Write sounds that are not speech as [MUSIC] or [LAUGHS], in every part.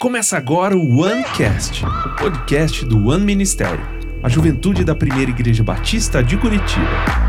Começa agora o OneCast, o podcast do One Ministério, a juventude da primeira igreja batista de Curitiba.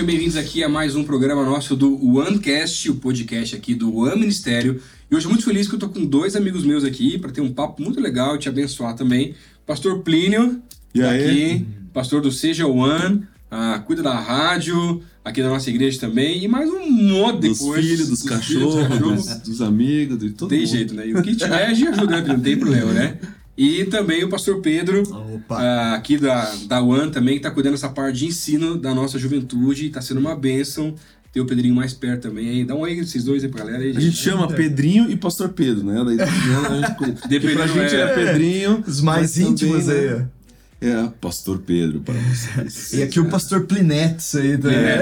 Sejam bem-vindos aqui a mais um programa nosso do OneCast, o podcast aqui do One Ministério. E hoje muito feliz que eu tô com dois amigos meus aqui para ter um papo muito legal e te abençoar também. Pastor Plínio, E tá aqui, pastor do Seja One, ah, cuida da rádio, aqui da nossa igreja também, e mais um monte Dos depois. filhos, dos, filhos, cachorros, cachorro. dos, dos amigos, de todo Tem mundo. jeito, né? E o que tiver, a gente ajuda, né? não tem problema, né? E também o pastor Pedro, Opa! ah, aqui da, da One também, que tá cuidando dessa parte de ensino da nossa juventude, e tá sendo uma bênção ter o Pedrinho mais perto também. aí. Dá um oi esses dois aí pra galera aí, A gente chama Pedrinho e Pastor Pedro, né? Daí, né, [LAUGHS] a gente- porque pra Dependendo, gente é, é- Pedrinho. Os mais mas também, íntimos né, aí. É, Pastor Pedro para vocês. [LAUGHS] E aqui o pastor Plinetes aí também. É,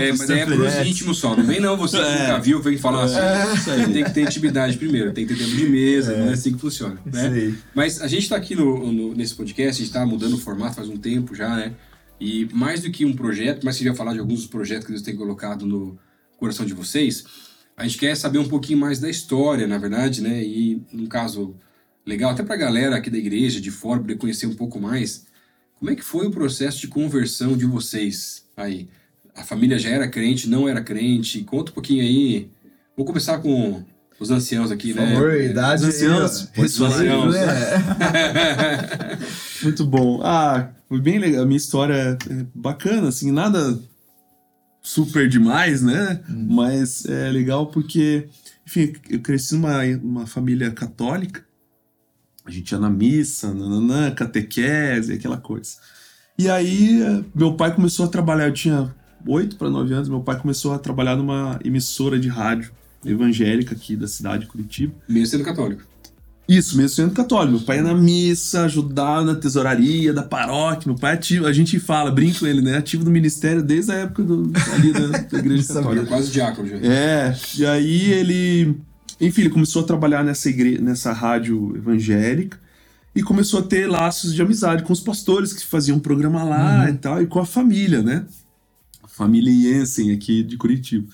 é, é, mas pastor é pros íntimos só. Não vem não, você que É. nunca viu, vem falar assim. isso aí. Tem que ter intimidade primeiro, tem que ter tempo de mesa, não é assim que funciona. Isso Né? aí. Mas a gente tá aqui no, no- nesse podcast, a gente tá mudando o formato faz um tempo já, né? E mais do que um projeto, mas se já falar de alguns dos projetos que Deus tem colocado no coração de vocês, a gente quer saber um pouquinho mais da história, na verdade, né? E num caso legal, até pra galera aqui da igreja, de fora, poder conhecer um pouco mais, como é que foi o processo de conversão de vocês aí? A família já era crente, não era crente? Conta um pouquinho aí. Vou começar com os anciãos aqui, Por né? favor, idade. Os anciãos, falar. Respeito, né? [LAUGHS] Muito bom. Ah, foi bem legal. A minha história é bacana, assim, nada super demais, né? Mas é legal porque, enfim, eu cresci numa uma família católica. A gente ia na missa, nananã, catequese, aquela coisa. E aí, meu pai começou a trabalhar, eu tinha 8 para 9 anos, meu pai começou a trabalhar numa emissora de rádio evangélica aqui da cidade de Curitiba. Mesmo sendo católico. Isso, mesmo sendo católico. Meu pai ia na missa, ajudava na tesouraria da paróquia. Meu pai é ativo, a gente fala, brinca com ele, né? Ativo do ministério desde a época do, ali da, da igreja [LAUGHS] católica. Quase diácono já. É, e aí ele. Enfim, ele começou a trabalhar nessa, igre... nessa rádio evangélica e começou a ter laços de amizade com os pastores que faziam um programa lá e tal, e com a família, né? A família Jensen aqui de Curitiba.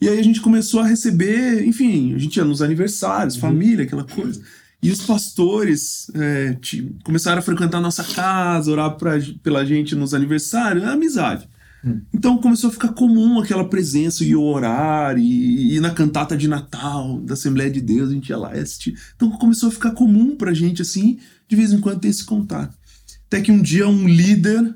E aí a gente começou a receber, enfim, a gente ia nos aniversários, família, aquela coisa. E os pastores é, ti- começaram a frequentar a nossa casa, orar pra, pela gente nos aniversários, é amizade. Então começou a ficar comum aquela presença e orar, e, e na cantata de Natal da Assembleia de Deus, a gente ia lá assistir. Então começou a ficar comum pra gente, assim, de vez em quando ter esse contato. Até que um dia um líder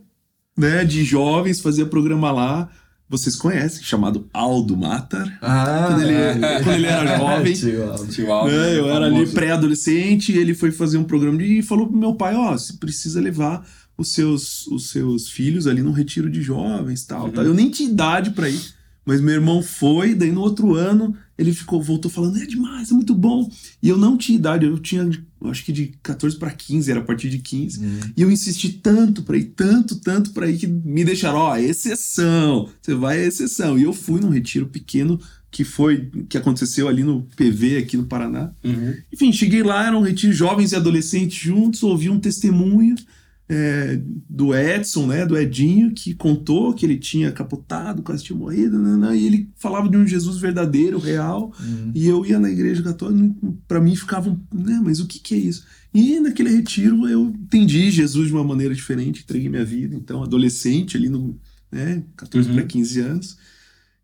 né, de jovens fazia programa lá, vocês conhecem, chamado Aldo Matar. Ah, Quando ele- quando ele era jovem. [LAUGHS] tio Aldo. Tio Aldo, né, eu era ali pré-adolescente, ele foi fazer um programa de, e falou pro meu pai, ó, você precisa levar os seus, os seus filhos ali num retiro de jovens tal, Uhum. tal. Eu nem tinha idade pra ir, mas meu irmão foi, daí no outro ano ele ficou, voltou falando, é demais, é muito bom. E eu não tinha idade, eu tinha, acho que de 14 pra 15, era a partir de 15. E eu insisti tanto pra ir, tanto, tanto pra ir, que me deixaram, ó, exceção, você vai à exceção. E eu fui num retiro pequeno que foi, que aconteceu ali no PV, aqui no Paraná. Uhum. Enfim, cheguei lá, era um retiro jovens e adolescentes juntos, ouvi um testemunho é, do Edson, né, do Edinho, que contou que ele tinha capotado, quase tinha morrido, né, né, e ele falava de um Jesus verdadeiro, real, Uhum. e eu ia na igreja católica, para mim ficava, um, né, mas o que que é isso? E naquele retiro eu entendi Jesus de uma maneira diferente, entreguei minha vida, então adolescente ali no, né, 14 Uhum. para 15 anos.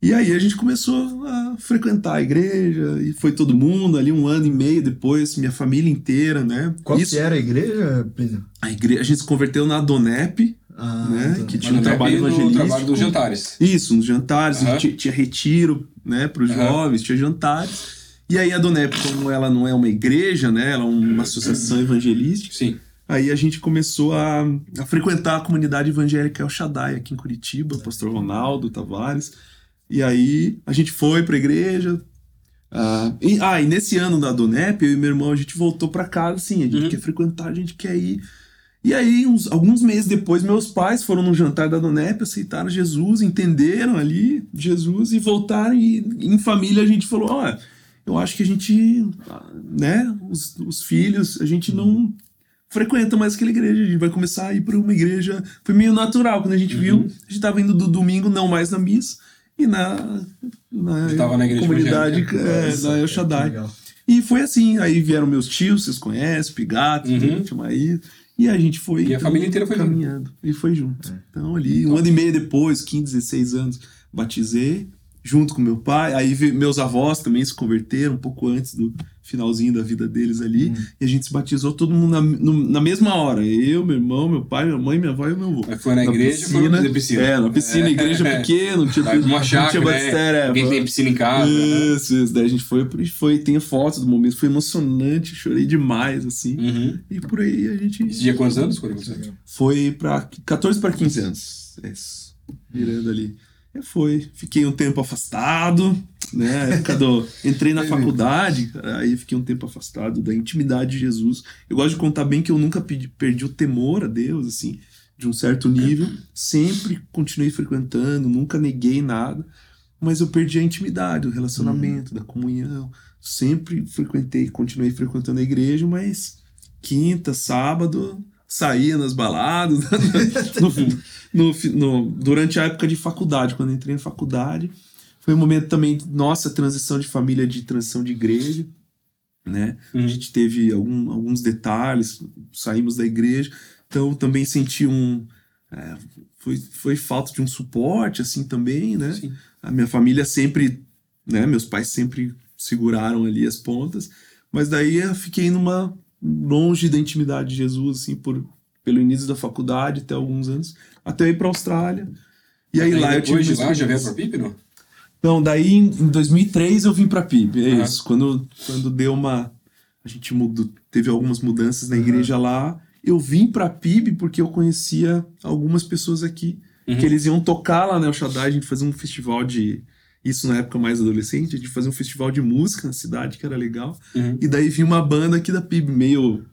E aí a gente começou a frequentar a igreja, e foi todo mundo ali um ano e meio depois, minha família inteira, né? Qual Isso, que era a igreja, Plínio? a, igreja, a gente se converteu na Donep, Ah, né? tá. Que tinha um trabalho bem no evangelístico. trabalho dos jantares. Isso, nos jantares, Aham. tinha, tinha retiro, né, para os Aham. jovens, tinha jantares. E aí a Donep, como ela não é uma igreja, né, ela é uma associação evangelística, Sim. aí a gente começou a, a frequentar a comunidade evangélica El Shaddai aqui em Curitiba, o pastor Ronaldo Tavares. E aí a gente foi para a igreja. ah, e, ah, e nesse ano da Donep, eu e meu irmão, a gente voltou para casa, assim, a gente Uhum. quer frequentar, a gente quer ir. E aí, uns, alguns meses depois, meus pais foram num jantar da Donep, aceitaram Jesus, entenderam ali Jesus e voltaram. E em família a gente falou: ó, eu acho que a gente, né, os, os filhos, a gente não frequenta mais aquela igreja, a gente vai começar a ir para uma igreja. Foi meio natural quando a gente viu, a gente tava indo do domingo, não mais na missa, e na, na, na igreja comunidade é, Nossa, da El Shaddai. E foi assim, aí vieram meus tios, vocês conhecem, Pigato, Uhum. aí. E a gente foi. E a família inteira foi junto. caminhando. E foi junto. Então, ali, um ano e meio depois, 15, 16 anos, batizei, junto com meu pai. Aí meus avós também se converteram um pouco antes do finalzinho da vida deles ali. E a gente se batizou todo mundo na, no- na mesma hora. Eu, meu irmão, meu pai, minha mãe, minha avó e meu avô. Mas foi na igreja, foi na piscina. É, na piscina, igreja [LAUGHS] É. pequena, não tinha, Tá, Uma não tinha né? batistério, é, tem piscina em casa. né? isso, isso. Daí a gente foi, foi, tem fotos do momento, foi emocionante, chorei demais, assim. Uhum. E por aí a gente Esse dia quantos anos? Aconteceu? foi pra 14 para 15 anos. Isso. Virando ali. Foi. Fiquei um tempo afastado, né? Época do. [LAUGHS] Entrei na faculdade, aí fiquei um tempo afastado da intimidade de Jesus. Eu gosto de contar bem que eu nunca pedi- perdi o temor a Deus, assim, de um certo nível. Sempre continuei frequentando, nunca neguei nada. Mas eu perdi a intimidade, o relacionamento, da comunhão. Sempre frequentei, continuei frequentando a igreja, mas quinta, sábado, saía nas baladas. [LAUGHS] no, no, no- durante a época de faculdade, quando entrei na faculdade, foi um momento também, nossa, transição de família, de transição de igreja, né? A Uhum. gente teve algum- alguns detalhes, saímos da igreja, então também senti um. é, foi, foi falta de um suporte, assim, também, né? Sim. A minha família sempre, né? Meus pais sempre seguraram ali as pontas, mas daí eu fiquei numa longe da intimidade de Jesus, assim, por pelo início da faculdade até alguns anos, até eu ir para Austrália. E aí, lá eu tive depois de lá, já veio pra Pipe, não? Não, daí em em 2003 eu vim pra PIB, é isso. Quando, quando deu uma. A gente mudou, teve algumas mudanças na igreja lá. Eu vim pra PIB porque eu conhecia algumas pessoas aqui. Uhum. Que eles iam tocar lá na El Shaddai, a gente fazia um festival de. Isso na época mais adolescente, a gente fazia um festival de música na cidade, que era legal. Uhum. E daí vinha uma banda aqui da PIB, meio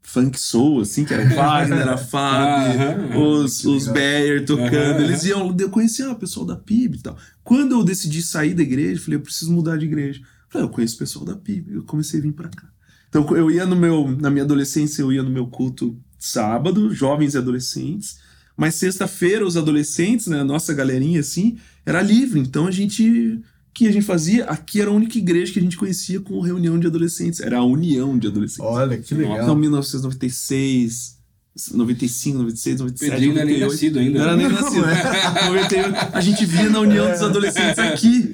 funk soul, assim, que era [LAUGHS] Wagner, era Fábio, Aham. os, os Bayer tocando. Eles iam, eu conhecia o pessoal da PIB e tal. Quando eu decidi sair da igreja, eu falei, eu preciso mudar de igreja. Eu falei, eu conheço o pessoal da PIB. Eu comecei a vir pra cá. Então eu ia no meu, na minha adolescência, eu ia no meu culto sábado, jovens e adolescentes. Mas sexta-feira, os adolescentes, né, a nossa galerinha assim, era livre. Então a gente. O que a gente fazia? Aqui era a única igreja que a gente conhecia com reunião de adolescentes. Era a união de adolescentes. Olha, que legal. Então, 1996, 95, 96, 97, Pedrinho não é nem 98. nascido ainda. Não era né? nem nascido. 98, [LAUGHS] a gente via na união dos adolescentes aqui.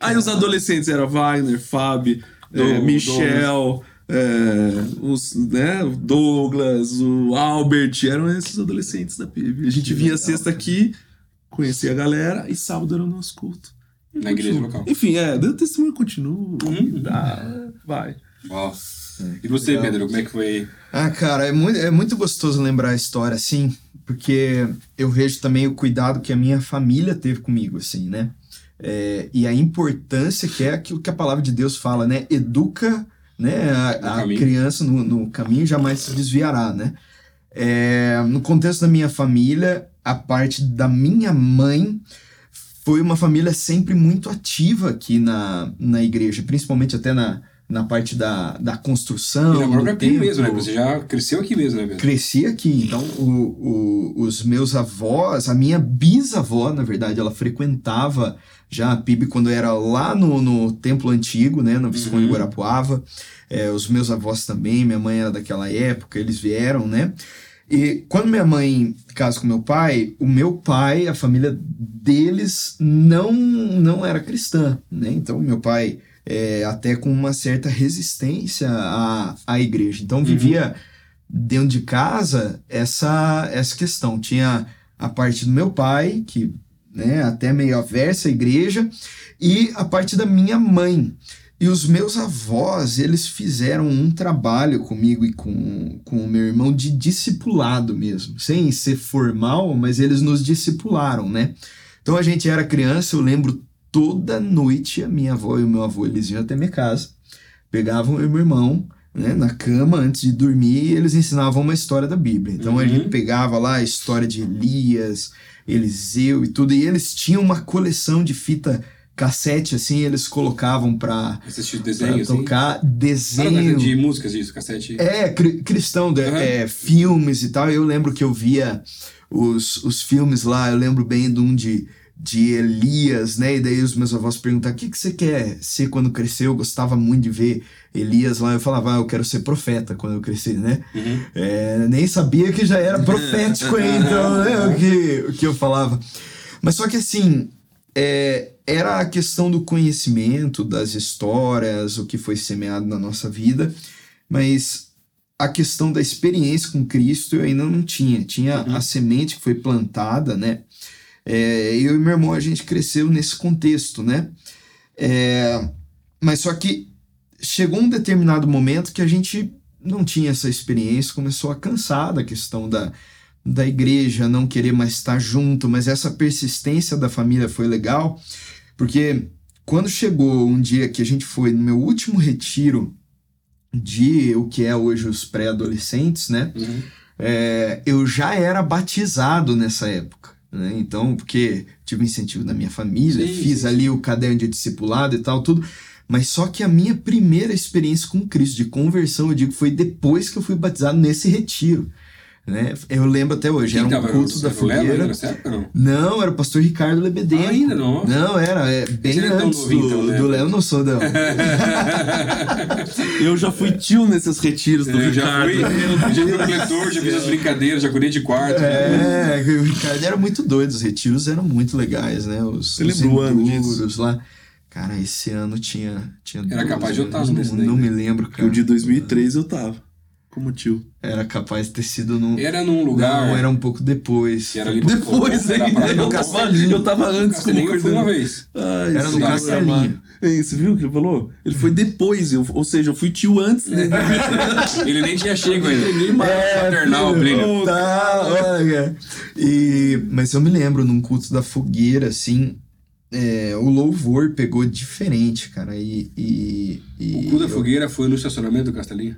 Aí os adolescentes eram Wagner, Fábio, Do- Michel, eh, os, né, o Douglas, o Albert, eram esses adolescentes da PIB. A gente Que vinha legal, sesta aqui, conhecia a galera, e sábado era o nosso culto. E Na igreja continua. local. Enfim, é, o testemunho continua, Uhum. dá, vai. Uau. E você, legal. Pedro, como é que foi? Ah, cara, é muito, é muito gostoso lembrar a história assim, porque eu vejo também o cuidado que a minha família teve comigo, assim, né? É, e a importância que é aquilo que a palavra de Deus fala, né? Educa né, a, a criança no, no caminho jamais se desviará, né? É, no contexto da minha família, a parte da minha mãe foi uma família sempre muito ativa aqui na, na igreja, principalmente até na, na parte da, da construção. E na própria no PIB mesmo, né? Você já cresceu aqui mesmo, né? Cresci aqui, então o, o- os meus avós, a minha bisavó, na verdade, ela frequentava já a PIB quando era lá no, no Templo Antigo, né, no Visconde Uhum. Guarapuava. É, os meus avós também, minha mãe era daquela época, eles vieram, né? E quando minha mãe casa com meu pai, o meu pai, a família deles não não era cristã, né? Então meu pai é, até com uma certa resistência à, à igreja. Então vivia dentro de casa essa essa questão. Tinha a parte do meu pai, que né, até meio aversa à igreja, e a parte da minha mãe. E os meus avós, eles fizeram um trabalho comigo e com, com o meu irmão de discipulado mesmo, sem ser formal, mas eles nos discipularam, né? Então a gente era criança, eu lembro toda noite a minha avó e o meu avô, eles iam até minha casa, pegavam eu e meu irmão, né, na cama antes de dormir, eles ensinavam uma história da Bíblia. Então a Uhum. gente pegava lá a história de Elias, Eliseu e tudo, e eles tinham uma coleção de fita cassete assim, eles colocavam para Assistir desenho, assim. tocar Ah, não, desenho. de músicas, isso, cassete. É, cri- cristão, de- Aham. é, filmes e tal. Eu lembro que eu via os, os filmes lá, eu lembro bem de um de, de Elias, né? E daí os meus avós perguntavam: o que, que você quer ser quando crescer? Eu gostava muito de ver Elias lá. Eu falava: ah, eu quero ser profeta quando eu crescer, né? Uhum. É, nem sabia que já era profético aí, [LAUGHS] então, né? O que, o que eu falava. Mas só que assim, é, era a questão do conhecimento, das histórias, o que foi semeado na nossa vida, mas a questão da experiência com Cristo eu ainda não tinha. Tinha Uhum. a semente que foi plantada, né? É, eu e meu irmão, a gente cresceu nesse contexto, né? É, mas só que chegou um determinado momento que a gente não tinha essa experiência, começou a cansar da questão da, da igreja, não querer mais estar junto, mas essa persistência da família foi legal, porque quando chegou um dia que a gente foi no meu último retiro de o que é hoje os pré-adolescentes, né? Uhum. É, eu já era batizado nessa época. Né? Então, porque tive incentivo da minha família, Sim, fiz sim, ali o caderno de discipulado e tal, tudo. Mas só que a minha primeira experiência com Cristo, de conversão, eu digo, foi depois que eu fui batizado nesse retiro. Né? Eu lembro até hoje, era um tava? culto da fogueira. época, não? Não, era o pastor Ricardo Lebedenko. Ah, ainda não? Não, era é, bem é antes novinho, do, então, né? do Léo, não sou, não. Eu já fui tio nesses retiros do Eu já Ricardo. fui, já fui coletor, já fiz as brincadeiras, já cuidei de quarto. É, o Ricardo era muito doido, os retiros eram muito legais, né? Os, Você os enduros lá. Cara, esse ano tinha. tinha Era capaz de eu estar nesse não, daí, não né? me lembro, cara. O de 2003 eu tava. Como tio. Era capaz de ter sido num. Era num lugar. Não, era um pouco depois. era ali Depois era ainda. pra- Eu tava, eu tava antes como Castelinho eu fui uma vez. Ai, Era no Castelinho. É, você viu o que ele falou? Ele foi depois, eu, ou seja, eu fui tio antes. Né? [LAUGHS] Ele nem tinha chego ainda. É, Paternal, Plínio. Tá, olha. E, mas eu me lembro num culto da fogueira, assim. é, o louvor pegou diferente, cara. E. e, e O cu da eu- fogueira foi no estacionamento do Castelinho?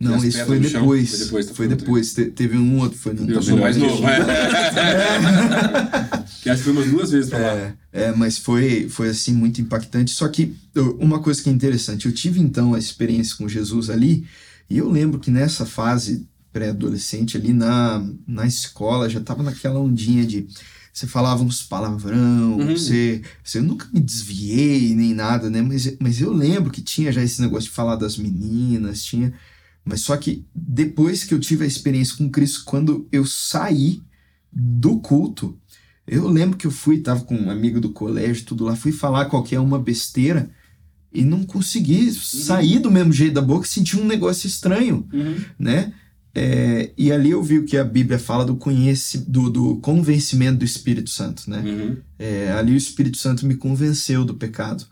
Não, isso foi depois. Foi depois, tá Foi depois. Te- teve um outro, foi no Eu sou mais novo, é. [LAUGHS] que acho que foi umas duas vezes pra lá. É, é, mas foi, foi assim muito impactante. Só que uma coisa que é interessante, eu tive então a experiência com Jesus ali, e eu lembro que nessa fase pré-adolescente ali na, na escola já tava naquela ondinha de você falava uns palavrão, Uhum. você, você eu nunca me desviei nem nada, né? Mas, mas eu lembro que tinha já esse negócio de falar das meninas, tinha. Mas só que depois que eu tive a experiência com Cristo, quando eu saí do culto, eu lembro que eu fui, tava com um amigo do colégio, tudo lá, fui falar qualquer uma besteira e não consegui sair do mesmo jeito da boca, senti um negócio estranho, Uhum. né? É, e ali eu vi o que a Bíblia fala do, conhece, do, do convencimento do Espírito Santo, né? Uhum. É, ali o Espírito Santo me convenceu do pecado.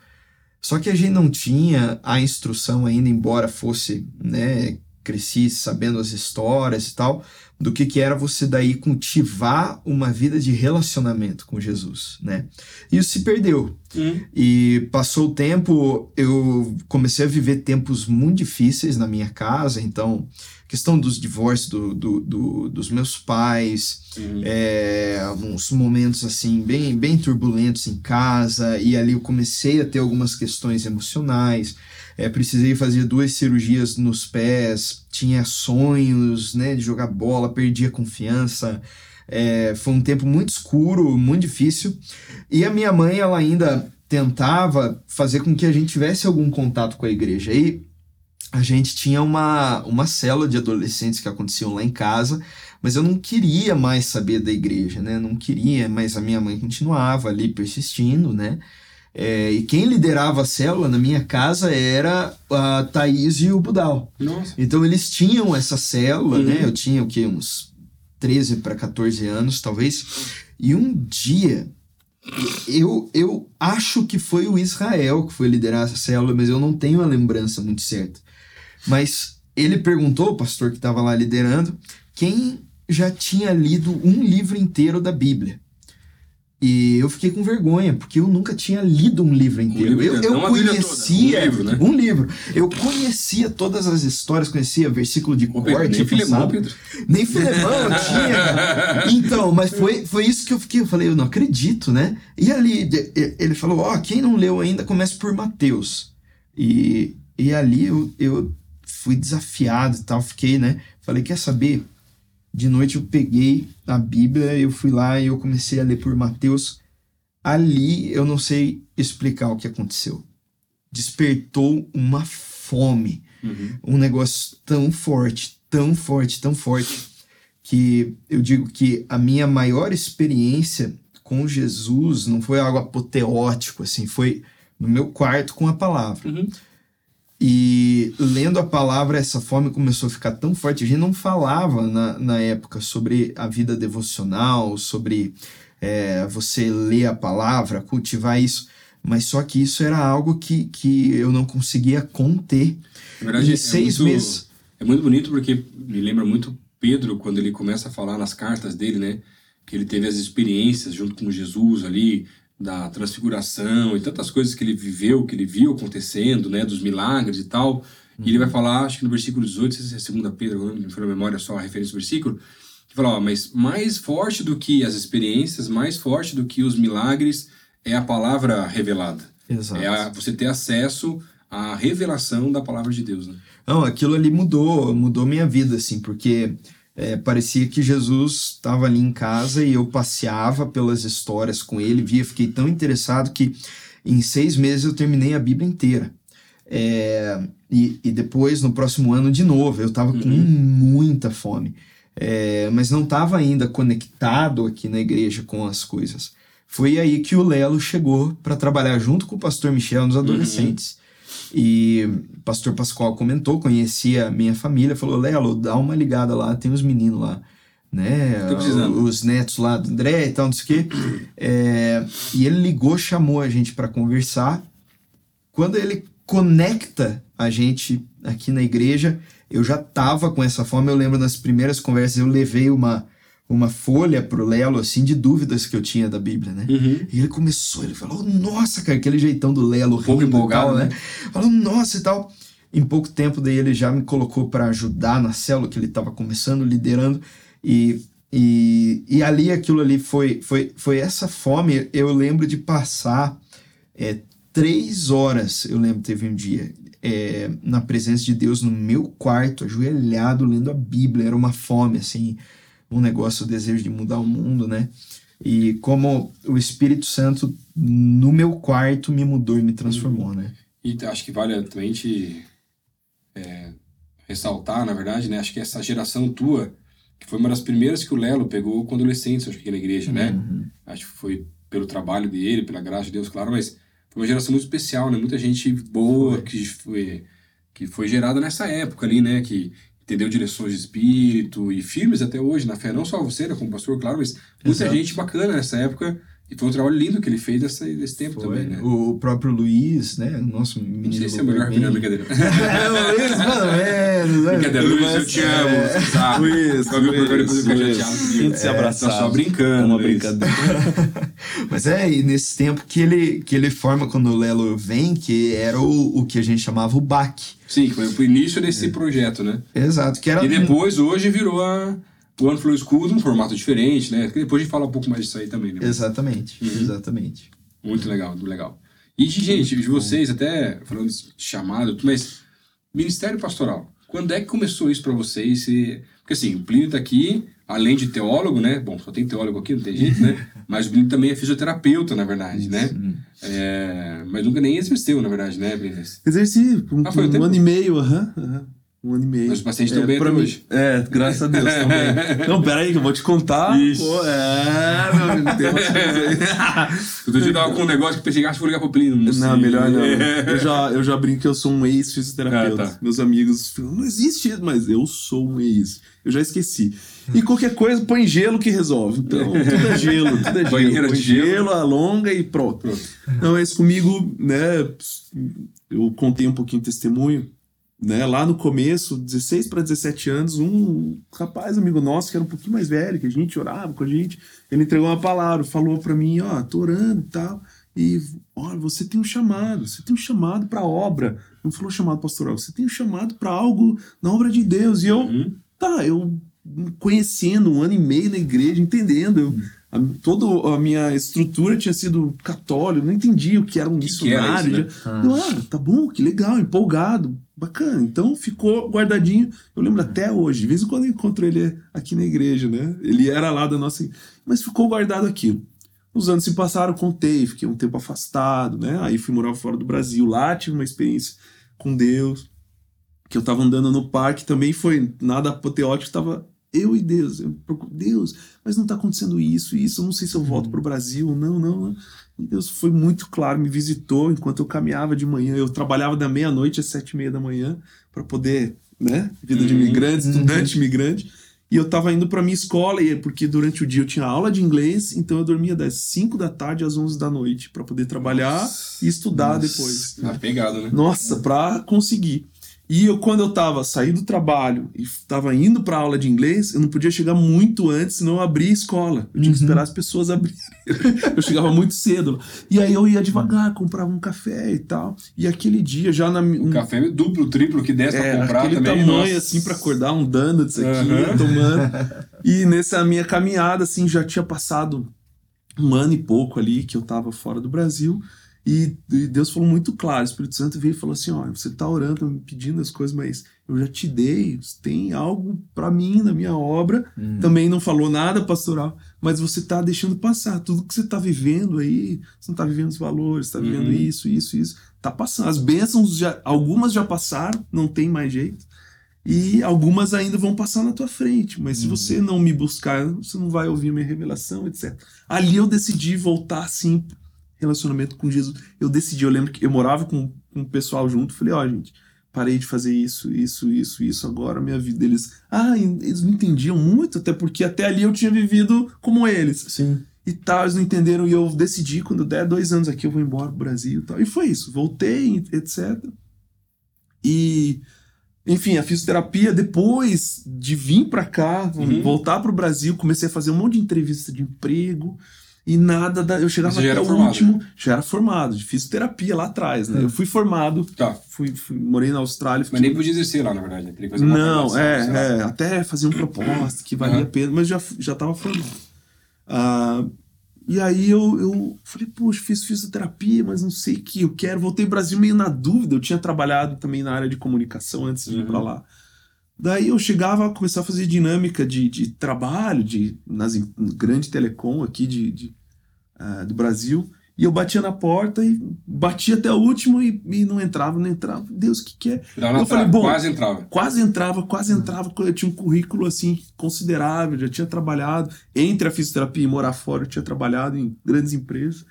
Só que a gente não tinha a instrução ainda, embora fosse, né, cresci sabendo as histórias e tal, do que que era você daí cultivar uma vida de relacionamento com Jesus, né? E isso se perdeu. Uhum. E passou o tempo, eu comecei a viver tempos muito difíceis na minha casa, então, questão dos divórcios do, do- do- dos meus pais, Uhum. é, uns momentos assim bem, bem turbulentos em casa e ali eu comecei a ter algumas questões emocionais é, precisei fazer duas cirurgias nos pés tinha sonhos né de jogar bola perdi a confiança é, foi um tempo muito escuro muito difícil e a minha mãe ela ainda tentava fazer com que a gente tivesse algum contato com a igreja e a gente tinha uma, uma célula de adolescentes que aconteciam lá em casa mas eu não queria mais saber da igreja, né? Não queria, mas a minha mãe continuava ali persistindo, né? É, e quem liderava a célula na minha casa era a Thaís e o Budal. Nossa. Então eles tinham essa célula, Uhum. né? Eu tinha o quê? Uns 13 para 14 anos, talvez. E um dia eu, eu acho que foi o Israel que foi liderar essa célula, mas eu não tenho a lembrança muito certa. Mas ele perguntou, o pastor que estava lá liderando, quem já tinha lido um livro inteiro da Bíblia. E eu fiquei com vergonha, porque eu nunca tinha lido um livro inteiro. livro eu eu conhecia um livro, né? um livro. Eu conhecia todas as histórias, conhecia versículo de Pedro, corte, nem Filemão? Pedro. Nem Filemão eu tinha. Então, mas foi, foi isso que eu fiquei. Eu falei, eu não acredito, né? E ali ele falou: Ó, quem não leu ainda, comece por Mateus. E, e ali eu, eu fui desafiado e tal, fiquei, né? Falei, quer saber? De noite eu peguei a Bíblia, eu fui lá e eu comecei a ler por Mateus. Ali eu não sei explicar o que aconteceu. Despertou uma fome Uhum. um negócio tão forte, tão forte, tão forte, que eu digo que a minha maior experiência com Jesus não foi algo apoteótico, assim, foi no meu quarto com a palavra. Uhum. E lendo a palavra, essa fome começou a ficar tão forte. A gente não falava na, na época sobre a vida devocional, sobre é, você ler a palavra, cultivar isso. Mas só que isso era algo que, que eu não conseguia conter. Na verdade, Em é seis muito, meses. É muito bonito porque me lembra muito Pedro quando ele começa a falar nas cartas dele, né? Que ele teve as experiências junto com Jesus ali, da transfiguração e tantas coisas que ele viveu, que ele viu acontecendo, né? Dos milagres e tal. E ele vai falar, acho que no versículo 18, não sei se é 2 Pedro, não me foi na memória só a referência ao versículo, que fala, ó, mas mais forte do que as experiências, mais forte do que os milagres é a palavra revelada. Exato. É a, você ter acesso à revelação da palavra de Deus, né? Não, aquilo ali mudou, mudou minha vida, assim, porque é, parecia que Jesus estava ali em casa e eu passeava pelas histórias com ele, via, fiquei tão interessado que em seis meses eu terminei a Bíblia inteira. É, e, e depois, no próximo ano, de novo, eu estava com muita fome. É, mas não estava ainda conectado aqui na igreja com as coisas. Foi aí que o Lelo chegou para trabalhar junto com o pastor Michel nos adolescentes. E o pastor Pascoal comentou, conhecia a minha família, falou: Lelo, dá uma ligada lá, tem os meninos lá, né? Os netos lá do André e tal, não sei o quê. É, e ele ligou, chamou a gente para conversar. Quando ele conecta a gente aqui na igreja, eu já tava com essa fome. Eu lembro nas primeiras conversas, eu levei uma, uma folha pro Lelo, assim, de dúvidas que eu tinha da Bíblia, né? Uhum. E ele começou, ele falou, nossa, cara, aquele jeitão do Lelo, pouco rindo e empolgado, né? né? Falou, nossa e tal. Em pouco tempo daí ele já me colocou para ajudar na célula que ele estava começando, liderando. E, e, e ali, aquilo ali foi, foi, foi essa fome. Eu lembro de passar é, três horas, eu lembro, teve um dia, é, na presença de Deus no meu quarto, ajoelhado, lendo a Bíblia. Era uma fome, assim, um negócio, o desejo de mudar o mundo, né? E como o Espírito Santo no meu quarto me mudou e me transformou, né? E acho que vale também te é, ressaltar, na verdade, né? Acho que essa geração tua, que foi uma das primeiras que o Lelo pegou com adolescentes, acho que na igreja, né? Uhum. Acho que foi pelo trabalho dele, pela graça de Deus, claro, mas foi uma geração muito especial, né? Muita gente boa Foi. que foi que foi gerada nessa época ali, né? Que entendeu direções de espírito e firmes até hoje na fé, não só você, né, como pastor, claro, mas muita Exato. gente bacana nessa época. E foi um trabalho lindo que ele fez dessa, desse tempo Foi. também, né? O próprio Luiz, né? O nosso menino. Não sei se é melhor não, brincadeira. [LAUGHS] É, o Luiz, pelo menos, né? Brincadeira, Luiz, eu te amo. É. sabe. Luiz, depois eu comigo. Sinta-se É, abraçado. Tá só brincando, É uma brincadeira. [LAUGHS] Mas é, e nesse tempo que ele, que ele forma quando o Lelo vem, que era o, o que a gente chamava o BAC. Sim, que foi o início É. desse projeto, né? Exato, que era. E depois, hoje, virou a o One Flow School num formato diferente, né? Que depois a gente fala um pouco mais disso aí também, né? Exatamente, Uhum. exatamente. Muito legal, muito legal. E, de, gente, de vocês, até falando de chamado, mas Ministério Pastoral, quando é que começou isso pra vocês? E- Porque assim, o Plínio tá aqui, além de teólogo, né? Bom, só tem teólogo aqui, não tem jeito, né? [LAUGHS] Mas o Plínio também é fisioterapeuta, na verdade, né? É, Mas nunca nem exerceu, na verdade, né, Plínio? Exerci por um, Ah, foi um ano e meio, aham. aham. Um ano e meio. Mas os pacientes estão bem pra mim- hoje. É, graças a Deus também. [LAUGHS] Não, pera aí que eu vou te contar. Isso. Pô, é, meu amigo, tem umas coisas aí. [LAUGHS] Outro dia eu tava com um negócio que pensei que acho que vou ligar pro Plínio. Não, Não, melhor não. Eu já, eu já brinco que eu sou um ex-fisioterapeuta. Ah, tá. Meus amigos falam, não existe isso, mas eu sou um ex. Eu já esqueci. E qualquer coisa, põe gelo que resolve. Então, tudo é gelo, tudo é [LAUGHS] gelo. Banheira põe de gelo. gelo, alonga e pronto. Pronto. Não, mas comigo, né, eu contei um pouquinho de testemunho. Né, lá no começo, 16 para 17 anos, um rapaz amigo nosso que era um pouquinho mais velho, que a gente orava com a gente, ele entregou uma palavra, falou para mim, ó, tô orando e tal, e olha, você tem um chamado, você tem um chamado para obra. Não falou chamado pastoral, você tem um chamado para algo na obra de Deus. E eu, Uhum. tá, eu conhecendo um ano e meio na igreja, entendendo, eu, a, toda a minha estrutura tinha sido católico, não entendia o que era um Que que era missionário. isso, já- eu, ah, tá bom, que legal, empolgado, bacana. Então ficou guardadinho. Eu lembro até hoje, de vez em quando eu encontro ele aqui na igreja, né? Ele era lá da nossa. Mas ficou guardado aqui. Os anos se passaram, contei, fiquei um tempo afastado, né? Aí fui morar fora do Brasil. Lá tive uma experiência com Deus. Que eu tava andando no parque, também foi nada apoteótico, tava eu e Deus. Eu procuro, Deus, mas não tá acontecendo isso, isso. Eu não sei se eu volto pro Brasil. Não, não, não. E Deus foi muito claro, me visitou enquanto eu caminhava de manhã. Eu trabalhava da meia-noite às sete e meia da manhã para poder, né? Vida de Uhum, imigrante, estudante imigrante. E eu tava indo para minha escola, e porque durante o dia eu tinha aula de inglês, então eu dormia das 5 da tarde às 11 da noite para poder trabalhar e estudar Nossa. depois. Tá pegado, né? Nossa, pra conseguir. E eu, quando eu tava saindo do trabalho e tava indo pra aula de inglês, eu não podia chegar muito antes, senão eu abria a escola. Eu tinha que Uhum. esperar as pessoas abrirem. [LAUGHS] eu chegava muito cedo. E aí eu ia devagar, comprava um café e tal. E aquele dia, já na. O café é duplo, triplo que desce É, pra comprar aquele também. tamanho nossa. assim pra acordar um donuts aqui, Aham. tomando. [LAUGHS] E nessa minha caminhada, assim, já tinha passado um ano e pouco ali que eu tava fora do Brasil. E, e Deus falou muito claro, o Espírito Santo veio e falou assim: ó, você tá orando, tá me pedindo as coisas, mas eu já te dei, tem algo pra mim na minha obra. Hum. Também não falou nada pastoral, mas você tá deixando passar. Tudo que você tá vivendo aí, você não tá vivendo os valores, tá vivendo Uhum. isso, isso, isso. Tá passando. As bênçãos, já, algumas já passaram, não tem mais jeito. E algumas ainda vão passar na tua frente. Mas se você não me buscar, você não vai ouvir minha revelação, etc. Ali eu decidi voltar assim, relacionamento com Jesus. Eu decidi, eu lembro que eu morava com, com o pessoal junto, falei, ó, gente, parei de fazer isso, isso, isso, isso, agora minha vida. Eles, ah, eles não entendiam muito, até porque até ali eu tinha vivido como eles Sim. e tal, eles não entenderam, e eu decidi, quando der dois anos aqui, eu vou embora pro Brasil e tal. E foi isso, voltei, etc. E, enfim, a fisioterapia, depois de vir pra cá, Uhum. voltar pro Brasil, comecei a fazer um monte de entrevista de emprego, e nada, da, eu chegava até o formado? último, já era formado, de fisioterapia lá atrás, né? É. Eu fui formado, Tá. fui, fui- morei na Austrália. Mas fiquei- nem podia exercer lá, na verdade. né? Teria que fazer uma não, é, é, até fazer uma proposta que valia a pena, mas já, já tava formado. Ah, e aí eu, eu falei, poxa, fiz fisioterapia, mas não sei o que eu quero. Voltei ao Brasil meio na dúvida, eu tinha trabalhado também na área de comunicação antes de ir Uhum. pra lá. Daí eu chegava a começar a fazer dinâmica de, de trabalho, de, nas grande telecom aqui de, de, ah, do Brasil. E eu batia na porta e batia até o último e, e não entrava, não entrava. Deus, o que, que é? Na Eu falei, bom, quase entrava. quase entrava, quase entrava. Eu tinha um currículo assim considerável, já tinha trabalhado entre a fisioterapia e morar fora, eu tinha trabalhado em grandes empresas.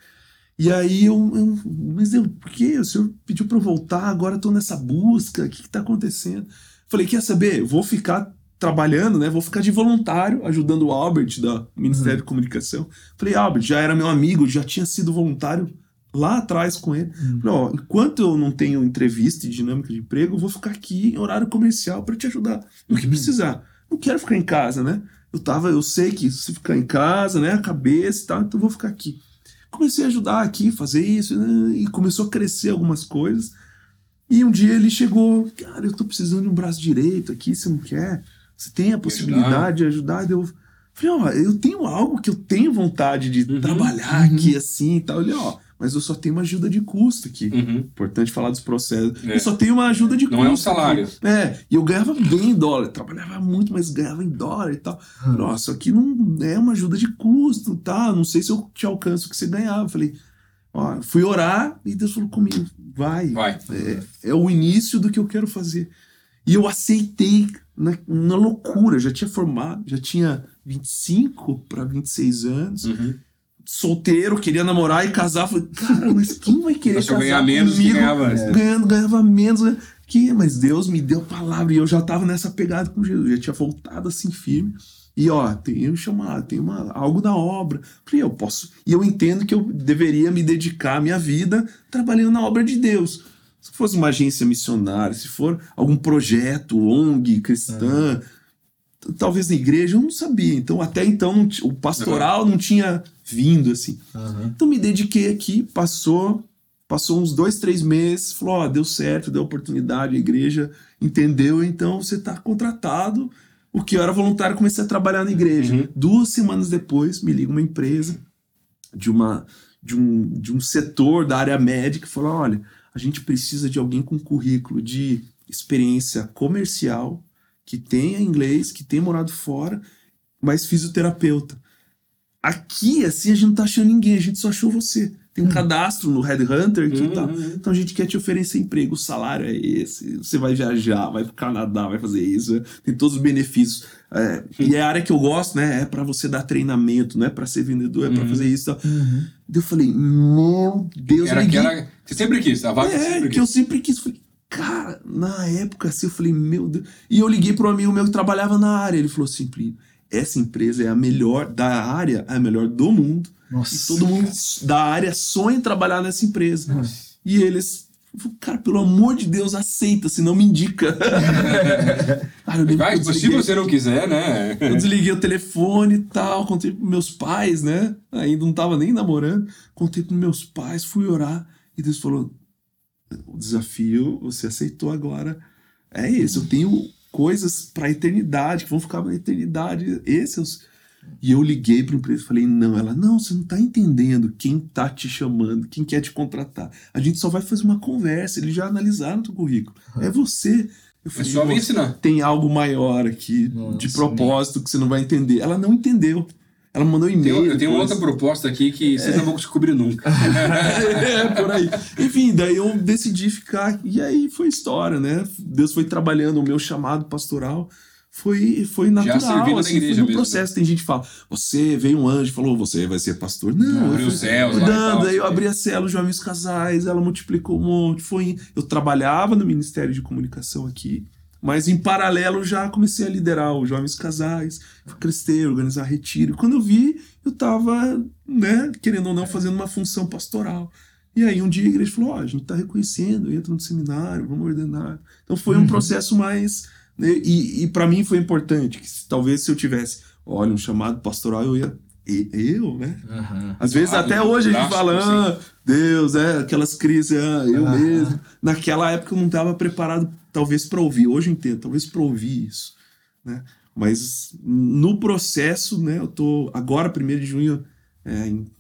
E aí eu, eu mas eu, por que o senhor pediu para eu voltar? Agora eu tô nessa busca, o que, que tá acontecendo? Falei, quer saber? Vou ficar trabalhando, né? Vou ficar de voluntário ajudando o Albert da Ministério de Comunicação. Falei, Albert, já era meu amigo, já tinha sido voluntário lá atrás com ele. Falei, ó, enquanto eu não tenho entrevista e dinâmica de emprego, eu vou ficar aqui em horário comercial para te ajudar. No que precisar. Não quero ficar em casa, né? Eu tava, eu sei que se ficar em casa, né, a cabeça e tal, então eu vou ficar aqui. Comecei a ajudar aqui, fazer isso, né, e começou a crescer algumas coisas. E um dia ele chegou, cara, eu tô precisando de um braço direito aqui, você não quer? Você tem a possibilidade de ajudar? Eu falei, ó, eu tenho algo que eu tenho vontade de Uhum, trabalhar aqui assim e tal. Ele, ó, mas eu só tenho uma ajuda de custo aqui. Uhum. Importante falar dos processos. É. Eu só tenho uma ajuda de Não custo. é um salário. aqui. É, e eu ganhava bem em dólar. Trabalhava muito, mas ganhava em dólar e tal. Nossa, aqui não é uma ajuda de custo, tá? Não sei se eu te alcanço o que você ganhava. Eu falei, ó, fui orar e Deus falou comigo, vai. Vai. É, é o início do que eu quero fazer. E eu aceitei na, na loucura. Já tinha formado, já tinha 25 para 26 anos. Uhum. Solteiro, queria namorar e casar. Falei, cara, mas quem vai querer casar ganhar menos do que comigo? ganhava antes. Ganhando, ganhava menos. né? Que, mas Deus me deu palavra e eu já tava nessa pegada com Jesus. Já tinha voltado assim firme. E ó, tem um chamado, tem uma, algo da obra. Falei, eu posso. E eu entendo que eu deveria me dedicar a minha vida trabalhando na obra de Deus. Se fosse uma agência missionária, se for algum projeto, ONG, cristã, talvez na igreja, eu não sabia. Então, até então, o pastoral não tinha vindo, assim. Aham. Então, me dediquei aqui, passou, passou uns dois, três meses, falou, ó, deu certo, deu oportunidade, a igreja entendeu, então você tá contratado. O que eu era voluntário, comecei a trabalhar na igreja. Uhum. Duas semanas depois, me liga uma empresa de uma de um, de um setor da área médica e falou: olha, a gente precisa de alguém com currículo de experiência comercial, que tenha inglês, que tenha morado fora, mas fisioterapeuta. Aqui, assim, a gente não tá achando ninguém, a gente só achou você. Tem um cadastro no Headhunter aqui e tal. Uhum. Então a gente quer te oferecer emprego, o salário é esse, você vai viajar, vai pro Canadá, vai fazer isso, tem todos os benefícios. É, e é a área que eu gosto, né? É pra você dar treinamento, não é pra ser vendedor, é pra Uhum. fazer isso. e tal. Daí eu falei, meu Deus, Era liguei- aquela. Você sempre quis, a vaga que é, sempre que eu quis. sempre quis. Falei, cara, na época assim, eu falei, meu Deus. E eu liguei para um amigo meu que trabalhava na área. Ele falou assim, essa empresa é a melhor da área, é a melhor do mundo. Nossa. E todo mundo da área sonha em trabalhar nessa empresa. E eles, cara, pelo amor de Deus, aceita, senão me indica. [LAUGHS] cara, eu Vai, eu se você não quiser, né? eu desliguei o telefone e tal, contei pros meus pais, né? Ainda não tava nem namorando. Contei pros meus pais, fui orar. E Deus falou: o desafio você aceitou agora. É esse, eu tenho coisas pra eternidade, que vão ficar na eternidade. Esse é os... E eu liguei pra empresa e falei: não, ela, não, você não tá entendendo quem tá te chamando, quem quer te contratar. A gente só vai fazer uma conversa, eles já analisaram o teu currículo. É você. Eu É falei, só vir "Nossa, ensinar. tem algo maior aqui Nossa, de propósito que você não vai entender. Ela não entendeu. Ela mandou um Tem, e-mail. eu tenho outra proposta aqui que vocês não vão descobrir nunca. [LAUGHS] é, por aí. Enfim, daí eu decidi ficar. E aí foi história, né? Deus foi trabalhando o meu chamado pastoral. Foi, foi natural, servindo na assim, igreja foi no mesmo, processo. Tem gente que fala, você veio um anjo falou, você vai ser pastor. Não, Abriu os céus cuidando, tal, aí eu abri a célula, jovens casais, ela multiplicou um monte. Foi, eu trabalhava no Ministério de Comunicação aqui, mas em paralelo já comecei a liderar os jovens casais, crescer, organizar retiro. E quando eu vi, eu tava, né, querendo ou não, fazendo uma função pastoral. E aí um dia a igreja falou, ó, a gente tá reconhecendo, entra no seminário, vamos ordenar. Então foi um processo mais... e e para mim foi importante, que talvez se eu tivesse, olha, um chamado pastoral, eu ia... Eu, né? Aham. Às vezes Claro, até hoje a gente fala, ah, Deus, é, aquelas crises, ah, eu Ah. mesmo. Naquela época eu não estava preparado, talvez, para ouvir. Hoje eu entendo, talvez para ouvir isso. Né? Mas no processo, né, eu tô agora, 1 de junho, é, em-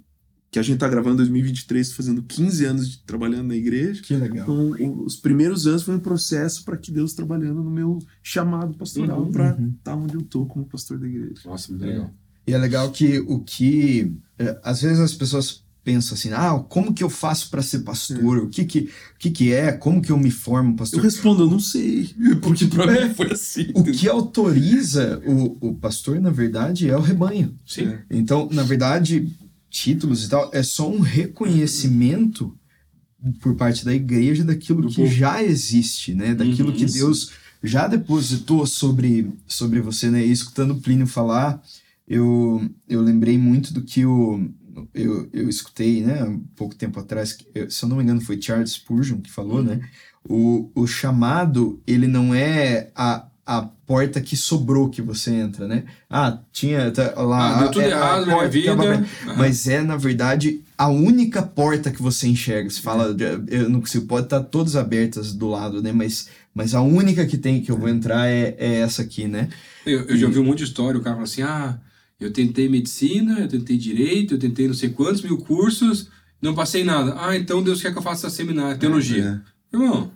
que a gente tá gravando em 2023, tô fazendo 15 anos de trabalhando na igreja. Que legal. Então, os primeiros anos foi um processo para que Deus trabalhando no meu chamado pastoral Uhum, para estar onde eu tô como pastor da igreja. Nossa, muito legal. E é legal que o que. é, às vezes as pessoas pensam assim: ah, como que eu faço para ser pastor? O, que, que, o que, que é? Como que eu me formo Eu pastor? respondo, eu não sei, [LAUGHS] porque para mim foi assim. O que autoriza o, o pastor, na verdade, é o rebanho. Sim. É. Então, na verdade, títulos e tal é só um reconhecimento por parte da igreja daquilo Do que povo. já existe, né? Daquilo Uhum. que Deus já depositou sobre, sobre você, né? E escutando o Plínio falar, eu, eu lembrei muito do que o, eu, eu escutei, né? Um pouco tempo atrás, se eu não me engano foi Charles Spurgeon que falou, né? O, o chamado, ele não é a, a porta que sobrou que você entra, né? Ah, tinha tá, lá... Ah, deu tudo era a errado minha vida. tava. Aham. Mas é, na verdade, a única porta que você enxerga. Você fala, eu não consigo, pode estar todas abertas do lado, né? Mas, mas a única que tem que eu vou entrar é, é essa aqui, né? Eu, eu já ouvi um monte de história, o cara fala assim, ah, eu tentei medicina, eu tentei direito, eu tentei não sei quantos mil cursos, não passei nada. Ah, então Deus quer que eu faça seminário, teologia. Irmão,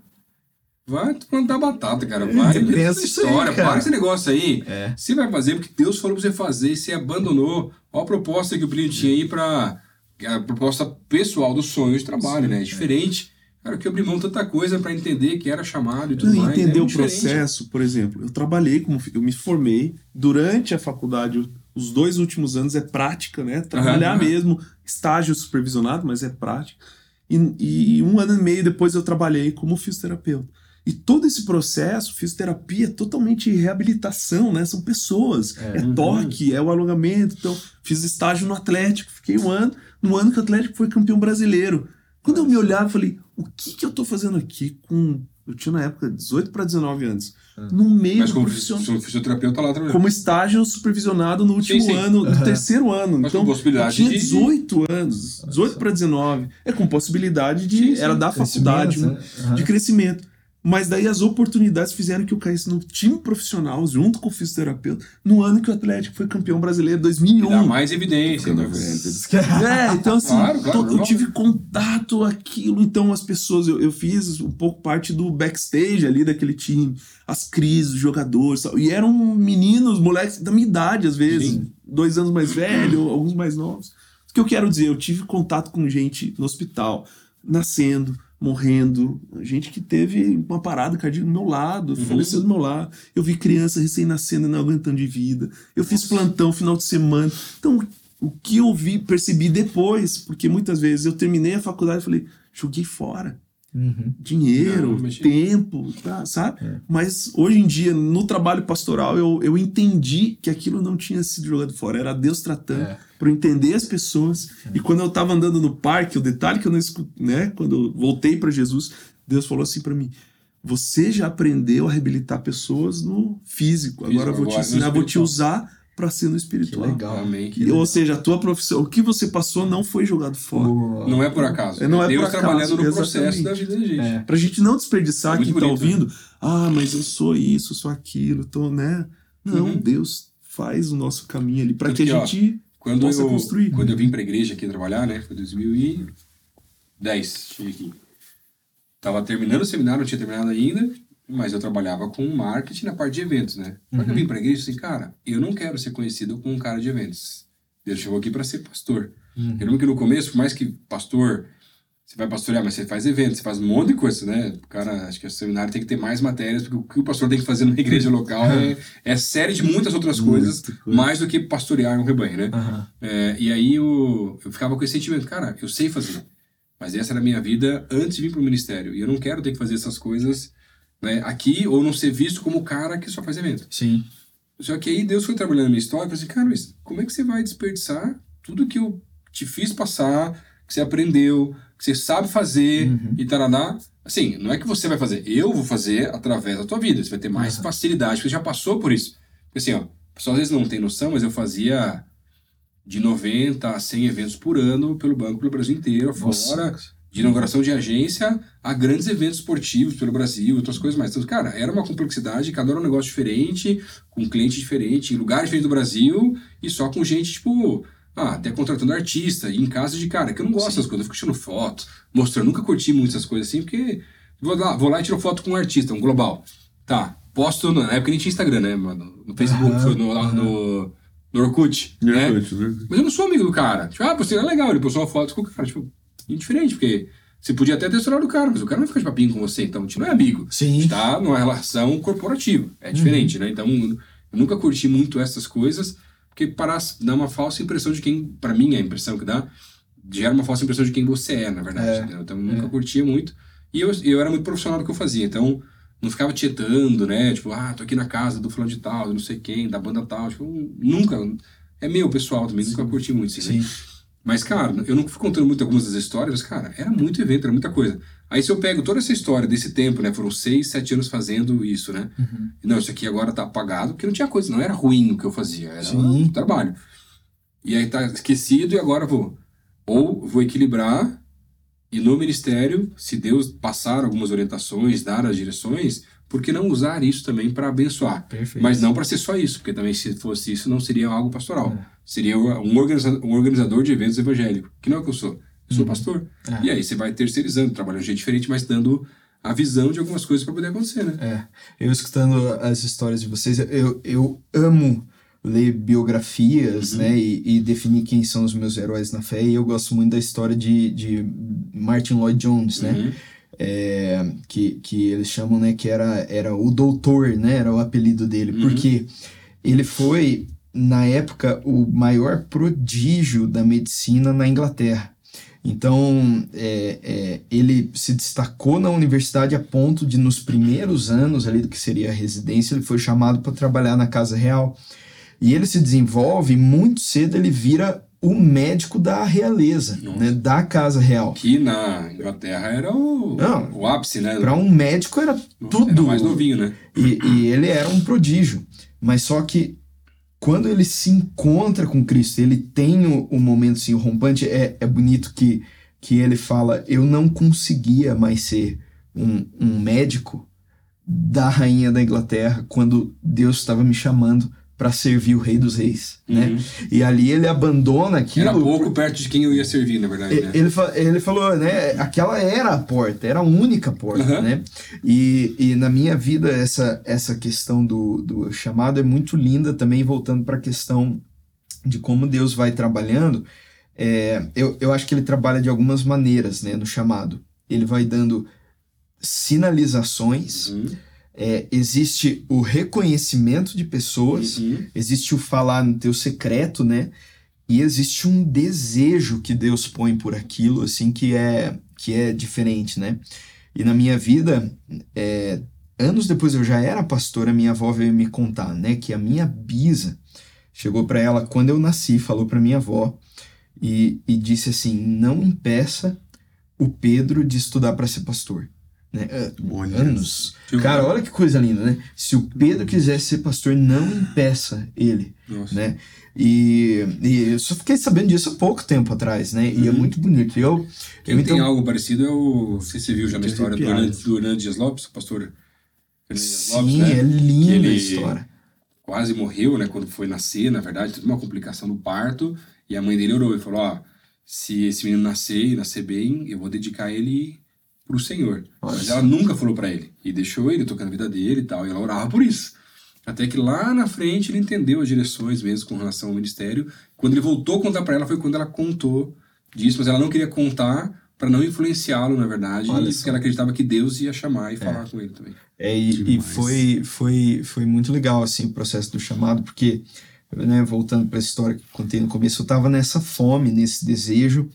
vai plantar batata, cara. Vai pensa essa aí, história, cara. para esse negócio aí. É. Você vai fazer porque Deus falou pra você fazer e você abandonou. Olha a proposta que o Plínio tinha aí pra... A proposta pessoal do sonho de trabalho, né? É diferente. Cara, que eu abri mão tanta coisa pra entender que era chamado e tudo Não, mais. é entender o muito diferente. processo, por exemplo, eu trabalhei como eu me formei durante a faculdade, os dois últimos anos é prática, né? Trabalhar Aham. mesmo, estágio supervisionado, mas é prática. E, e um ano e meio depois eu trabalhei como fisioterapeuta. E todo esse processo, fisioterapia, é totalmente reabilitação, né? São pessoas, é, Uhum. toque, é o alongamento. Então, fiz estágio no Atlético, fiquei um ano, no ano que o Atlético foi campeão brasileiro. Quando eu me olhava, eu falei, o que que eu tô fazendo aqui com... Eu tinha na época 18 para 19 anos. No meio Mas do como profissional- fisi- fisioterapeuta lá trabalhando. como estágio supervisionado no último sim. ano, no terceiro ano. Mas com então, possibilidade eu tinha de- 18 anos, 18 para 19. É com possibilidade de. Sim, sim. Era da faculdade, né? Aham. de crescimento. Mas daí as oportunidades fizeram que eu caísse no time profissional, junto com o fisioterapeuta, no ano que o Atlético foi campeão brasileiro, 2001. Dá mais evidência. né? [LAUGHS] É, então assim, Claro, claro, to- eu tive contato aquilo, então as pessoas, eu, eu fiz um pouco parte do backstage ali daquele time, as crises, os jogadores, tal, e eram meninos, moleques da minha idade às vezes, Sim. dois anos mais velhos, alguns mais novos. O que eu quero dizer, eu tive contato com gente no hospital, nascendo, morrendo, gente que teve uma parada cardíaca do meu lado, faleceu do meu lado. Eu vi criança recém-nascendo e não aguentando de vida. Eu fiz plantão final de semana. Então, o que eu vi, percebi depois, porque muitas vezes eu terminei a faculdade e falei, joguei fora. Uhum. Dinheiro, Não, tempo, tá, sabe? Mas hoje em dia, no trabalho pastoral, eu, eu entendi que aquilo não tinha sido jogado fora. Era Deus tratando É. para eu entender as pessoas. E quando eu tava andando no parque, o detalhe que eu não escutei, né? Quando eu voltei para Jesus, Deus falou assim para mim: Você já aprendeu a reabilitar pessoas no físico. Agora eu vou te agora no ensinar, vou te usar para ser no Que espiritual. legal. Amém. E, ou seja, a tua profissão, o que você passou não foi jogado fora. O- Não é por acaso. É, não é Deus por acaso, trabalhando no processo exatamente. da vida da gente. É. Pra gente não desperdiçar Muito quem tá bonito, né? ouvindo. Ah, mas eu sou isso, sou aquilo, tô, né? Não, Uhum. Deus faz o nosso caminho ali para que que, a ó, gente Quando possa eu, construir. quando eu vim pra igreja aqui trabalhar, né? Foi 2010, cheguei aqui. Tava terminando o seminário, não tinha terminado ainda, mas eu trabalhava com marketing na parte de eventos, né? Quando eu vim pra igreja, eu assim, cara, eu não quero ser conhecido como um cara de eventos. Deus chegou aqui pra ser pastor. Uhum. Eu lembro que no começo, por mais que pastor, você vai pastorear, mas você faz eventos, você faz um monte de coisa, né? O cara, acho que o seminário tem que ter mais matérias, porque o que o pastor tem que fazer numa igreja local é, é série de muitas outras coisas, coisa. mais do que pastorear um rebanho, né? Aham. É, e aí eu, eu ficava com esse sentimento, cara, eu sei fazer. Mas essa era a minha vida antes de vir pro ministério. E eu não quero ter que fazer essas coisas né, aqui ou não ser visto como o cara que só faz evento. Sim. Só que aí Deus foi trabalhando na minha história e falou assim, cara, mas como é que você vai desperdiçar tudo que eu te fiz passar, que você aprendeu, que você sabe fazer e tarará? Assim, não é que você vai fazer, eu vou fazer através da tua vida. Você vai ter mais facilidade, porque você já passou por isso. Porque assim, ó, o pessoal às vezes não tem noção, mas eu fazia de 90 a 100 eventos por ano pelo banco, pelo Brasil inteiro, Nossa. fora de inauguração de agência a grandes eventos esportivos pelo Brasil, outras coisas mais. Então, cara, era uma complexidade, cada hora um negócio diferente, com um cliente diferente, em lugar diferente do Brasil, e só com gente, tipo, ah, até contratando artista, e em casa de cara, que eu não gosto dessas coisas, eu fico tirando foto, mostrando, nunca curti muito essas coisas assim, porque vou lá, vou lá e tiro foto com um artista, um global. Tá, posto, na época nem tinha Instagram, né, mano? No Facebook, Aham, foi no, lá no, no Orkut, né? né? Mas eu não sou amigo do cara. Tipo, ah, você é legal, ele postou uma foto com o cara. Tipo, indiferente, porque você podia até ter estourado o cara, mas o cara não fica de papinho com você, então a gente não é amigo. A Sim. gente tá numa relação corporativa. É diferente, né? Então, eu nunca curti muito essas coisas, porque para dar uma falsa impressão de quem, para mim, a impressão que dá, gera uma falsa impressão de quem você é, na verdade. É? Então, eu nunca curtia muito. E eu, eu era muito profissional do que eu fazia, então não ficava tietando, né? Tipo, ah, tô aqui na casa do fulano de tal, não sei quem, da banda tal. Tipo, nunca. É meu pessoal também, nunca curti muito. Assim, né? Mas, cara, eu não fui contando muito algumas das histórias, mas, cara, era muito evento, era muita coisa. Aí se eu pego toda essa história desse tempo, né? Foram seis, sete anos fazendo isso, né? Uhum. Não, isso aqui agora tá apagado, porque não tinha coisa, não era ruim o que eu fazia, era Sim. um trabalho. E aí tá esquecido e agora vou. Ou vou equilibrar e no ministério, se Deus passar algumas orientações, dar as direções, por que não usar isso também para abençoar? Perfeito. Mas não para ser só isso, porque também se fosse isso não seria algo pastoral. É. Seria um organizador, um organizador de eventos evangélicos, que não é o que eu sou. Eu sou pastor. É. E aí você vai terceirizando, trabalhando de jeito diferente, mas dando a visão de algumas coisas para poder acontecer, né? É, eu escutando as histórias de vocês, eu, eu amo ler biografias, né, e, e definir quem são os meus heróis na fé, e eu gosto muito da história de, de Martin Lloyd Jones, né, Uhum. é, que, que eles chamam, né, que era, era o doutor, né, era o apelido dele, Uhum. porque ele foi, na época, o maior prodígio da medicina na Inglaterra. Então, é, é, ele se destacou na universidade a ponto de, nos primeiros anos ali do que seria a residência, ele foi chamado para trabalhar na Casa Real. E ele se desenvolve muito cedo ele vira o médico da realeza, Nossa. né, da casa real. Que na Inglaterra era o, Não. o ápice, né? Para um médico era Nossa, tudo. Era mais novinho, né? E, e ele era um prodígio. Mas só que quando ele se encontra com Cristo, ele tem o, o momento assim, o rompante, é, é bonito que, que ele fala: Eu não conseguia mais ser um, um médico da rainha da Inglaterra quando Deus estava me chamando para servir o Rei dos Reis. Né? Uhum. E ali ele abandona aquilo. Era pouco perto de quem eu ia servir, na verdade, né? Ele, ele falou, né? Aquela era a porta, era a única porta, Uhum. né? E, e na minha vida, essa, essa questão do, do chamado é muito linda também, voltando para a questão de como Deus vai trabalhando. É, eu, eu acho que ele trabalha de algumas maneiras, né? No chamado. Ele vai dando sinalizações, Uhum. É, existe o reconhecimento de pessoas, Uhum. existe o falar no teu secreto, né? E existe um desejo que Deus põe por aquilo, assim, que é que é diferente, né? E na minha vida, é, anos depois eu já era pastora, minha avó veio me contar, né? Que a minha bisa chegou para ela quando eu nasci, falou para minha avó e, e disse assim: não impeça o Pedro de estudar para ser pastor. Né? Ah, Olha Anos. Cara, olha que coisa linda, né? Se o Pedro quisesse ser pastor, não impeça ele, Nossa. né? E, e eu só fiquei sabendo disso há pouco tempo atrás, né? E é Uhum. muito bonito. E eu, Quem eu tem então, algo parecido é o. Não sei se você viu já na história do arrepiado. Do Hernandes Dias Lopes, o pastor sim, Lopes, né? é linda ele- a história. Quase morreu, né? Quando foi nascer, na verdade, teve uma complicação no parto. E a mãe dele orou e falou: Ó, se esse menino nascer e nascer bem, eu vou dedicar ele pro Senhor. Olha Mas ela nunca falou pra ele. E deixou ele tocando a vida dele e tal. E ela orava por isso. Até que lá na frente ele entendeu as direções mesmo com relação ao ministério. Quando ele voltou a contar pra ela foi quando ela contou disso, mas ela não queria contar pra não influenciá-lo, na verdade, Olha e só. porque ela acreditava que Deus ia chamar e falar com ele também. É, e, e foi, foi, foi muito legal assim, o processo do chamado, porque, né, voltando para a história que contei no começo, eu estava nessa fome, nesse desejo,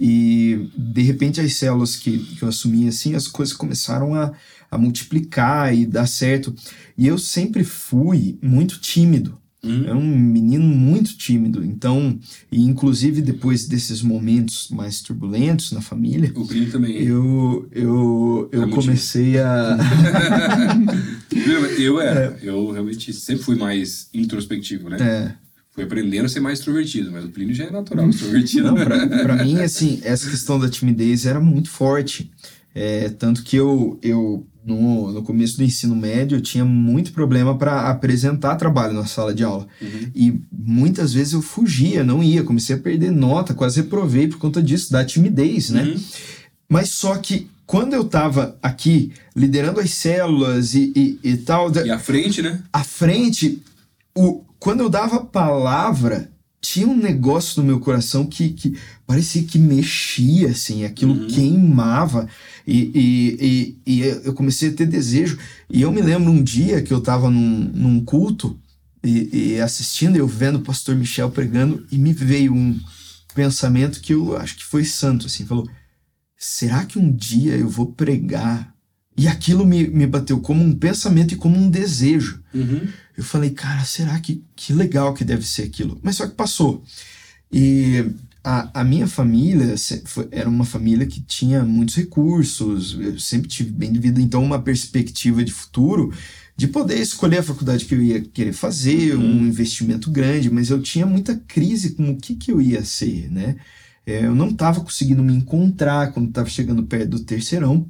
e de repente as células que, que eu assumi, assim, as coisas começaram a, a multiplicar e dar certo. E eu sempre fui muito tímido. Hum? É um menino muito tímido. Então, e inclusive depois desses momentos mais turbulentos na família, O Plínio também. eu, eu, eu É comecei a. [LAUGHS] Eu, era. Eu realmente sempre fui mais introspectivo, né? é, Fui aprendendo a ser mais extrovertido, mas o Plínio já é natural, extrovertido. Não, pra, pra mim, [LAUGHS] assim, essa questão da timidez era muito forte. É, tanto que eu, eu no, no começo do ensino médio, eu tinha muito problema para apresentar trabalho na sala de aula. Uhum. E muitas vezes eu fugia, não ia, comecei a perder nota, quase reprovei por conta disso, da timidez, né? Uhum. Mas só que quando eu tava aqui liderando as células e, e, e tal, E à frente, né? à frente, o, quando eu dava a palavra, tinha um negócio no meu coração que, que parecia que mexia, assim, aquilo Uhum. queimava, e, e, e, e eu comecei a ter desejo. E eu me lembro um dia que eu estava num, num culto e, e assistindo, eu vendo o pastor Michel pregando, e me veio um pensamento que eu acho que foi santo, assim, falou, será que um dia eu vou pregar? E aquilo me, me bateu como um pensamento e como um desejo. Uhum. Eu falei, cara, será que, que legal que deve ser aquilo? Mas só que passou. E a, a minha família era uma família que tinha muitos recursos, eu sempre tive bem de vida, então uma perspectiva de futuro de poder escolher a faculdade que eu ia querer fazer, um investimento grande, mas eu tinha muita crise com o que, que eu ia ser, né? É, eu não estava conseguindo me encontrar quando estava chegando perto do terceirão,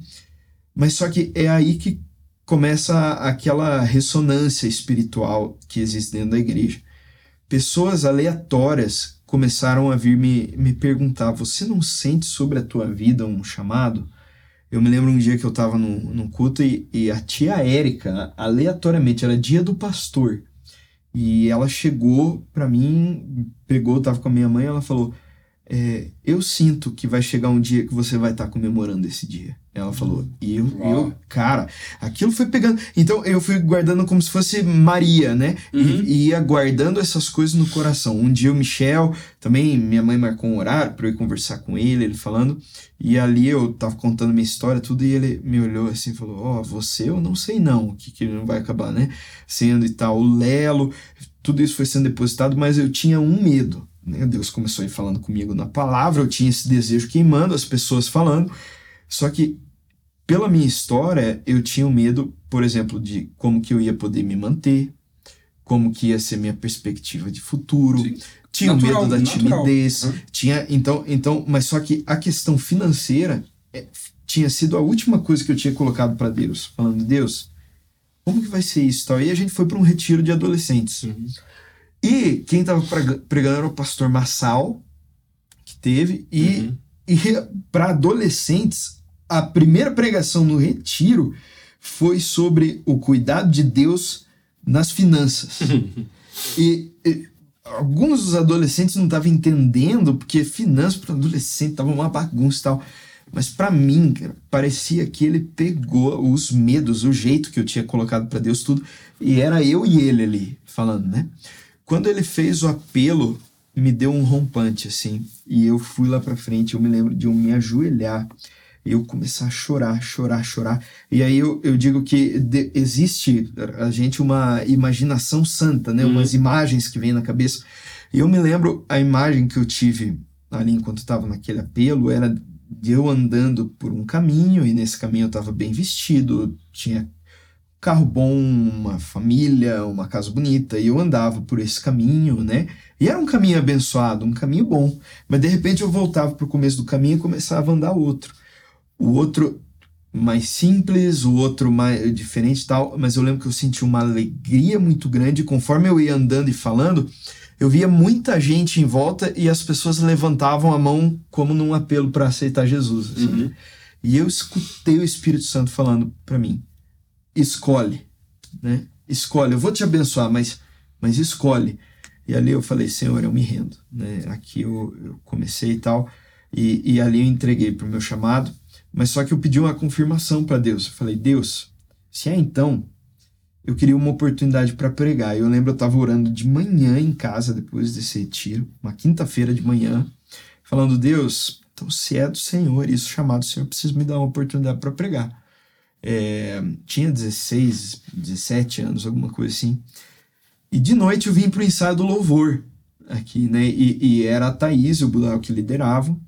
mas só que é aí que começa aquela ressonância espiritual que existe dentro da igreja. Pessoas aleatórias começaram a vir me, me perguntar: você não sente sobre a tua vida um chamado? Eu me lembro um dia que eu estava num, num culto e, e a tia Érica, aleatoriamente, era dia do pastor. E ela chegou para mim, pegou, tava com a minha mãe, ela falou: é, Eu sinto que vai chegar um dia que você vai estar comemorando esse dia. Ela falou, e eu, eu, cara, aquilo foi pegando. Então eu fui guardando como se fosse Maria, né? E- Uhum. E, ia guardando essas coisas no coração. Um dia o Michel, também minha mãe marcou um horário para eu ir conversar com ele, ele falando. E ali eu tava contando minha história, tudo, e ele me olhou assim e falou: Ó, você eu não sei não, o que, que não vai acabar, né? Sendo e tal. O Lelo, tudo isso foi sendo depositado, mas eu tinha um medo. né? Deus começou a ir falando comigo na palavra, eu tinha esse desejo queimando, as pessoas falando. Só que, pela minha história, eu tinha um medo, por exemplo, de como que eu ia poder me manter, como que ia ser minha perspectiva de futuro. Sim. Tinha o Natural, medo da natural. timidez, tinha então, então, mas só que a questão financeira é, tinha sido a última coisa que eu tinha colocado para Deus, falando Deus, como que vai ser isso? Tal? E a gente foi para um retiro de adolescentes. Uhum. E quem estava pregando era o pastor Massal, que teve, e, Uhum. e para adolescentes, a primeira pregação no retiro foi sobre o cuidado de Deus nas finanças. [LAUGHS] e, e alguns dos adolescentes não estavam entendendo, porque finanças para adolescente tava uma bagunça e tal. Mas para mim, cara, parecia que ele pegou os medos, o jeito que eu tinha colocado para Deus tudo, e era eu e ele ali falando, né? Quando ele fez o apelo, me deu um rompante assim, e eu fui lá para frente, eu me lembro de eu me ajoelhar, eu começar a chorar, chorar, chorar. E aí eu, eu digo que de- existe a gente uma imaginação santa, né? Uhum. Umas imagens que vêm na cabeça. E eu me lembro a imagem que eu tive ali enquanto estava naquele apelo era de eu andando por um caminho e nesse caminho eu estava bem vestido, tinha carro bom, uma família, uma casa bonita e eu andava por esse caminho, né? E era um caminho abençoado, um caminho bom. Mas de repente eu voltava para o começo do caminho e começava a andar outro. O outro mais simples, o outro mais diferente tal, mas eu lembro que eu senti uma alegria muito grande conforme eu ia andando e falando, eu via muita gente em volta e as pessoas levantavam a mão como num apelo para aceitar Jesus. assim, Uhum. né? E eu escutei o Espírito Santo falando para mim: escolhe, né? Escolhe, eu vou te abençoar, mas, mas escolhe. E ali eu falei: Senhor, eu me rendo, né? Aqui eu, eu comecei e tal, e, e ali eu entreguei para o meu chamado, mas só que eu pedi uma confirmação para Deus. Eu falei: Deus, se é então, eu queria uma oportunidade para pregar. Eu lembro eu estava orando de manhã em casa depois desse retiro, uma quinta-feira de manhã, falando: Deus, então se é do Senhor, isso chamado do Senhor, preciso me dar uma oportunidade para pregar. É, tinha 16, 17 anos, alguma coisa assim. E de noite eu vim para o ensaio do louvor aqui, né? E, e era a Thaís e o Budal que lideravam.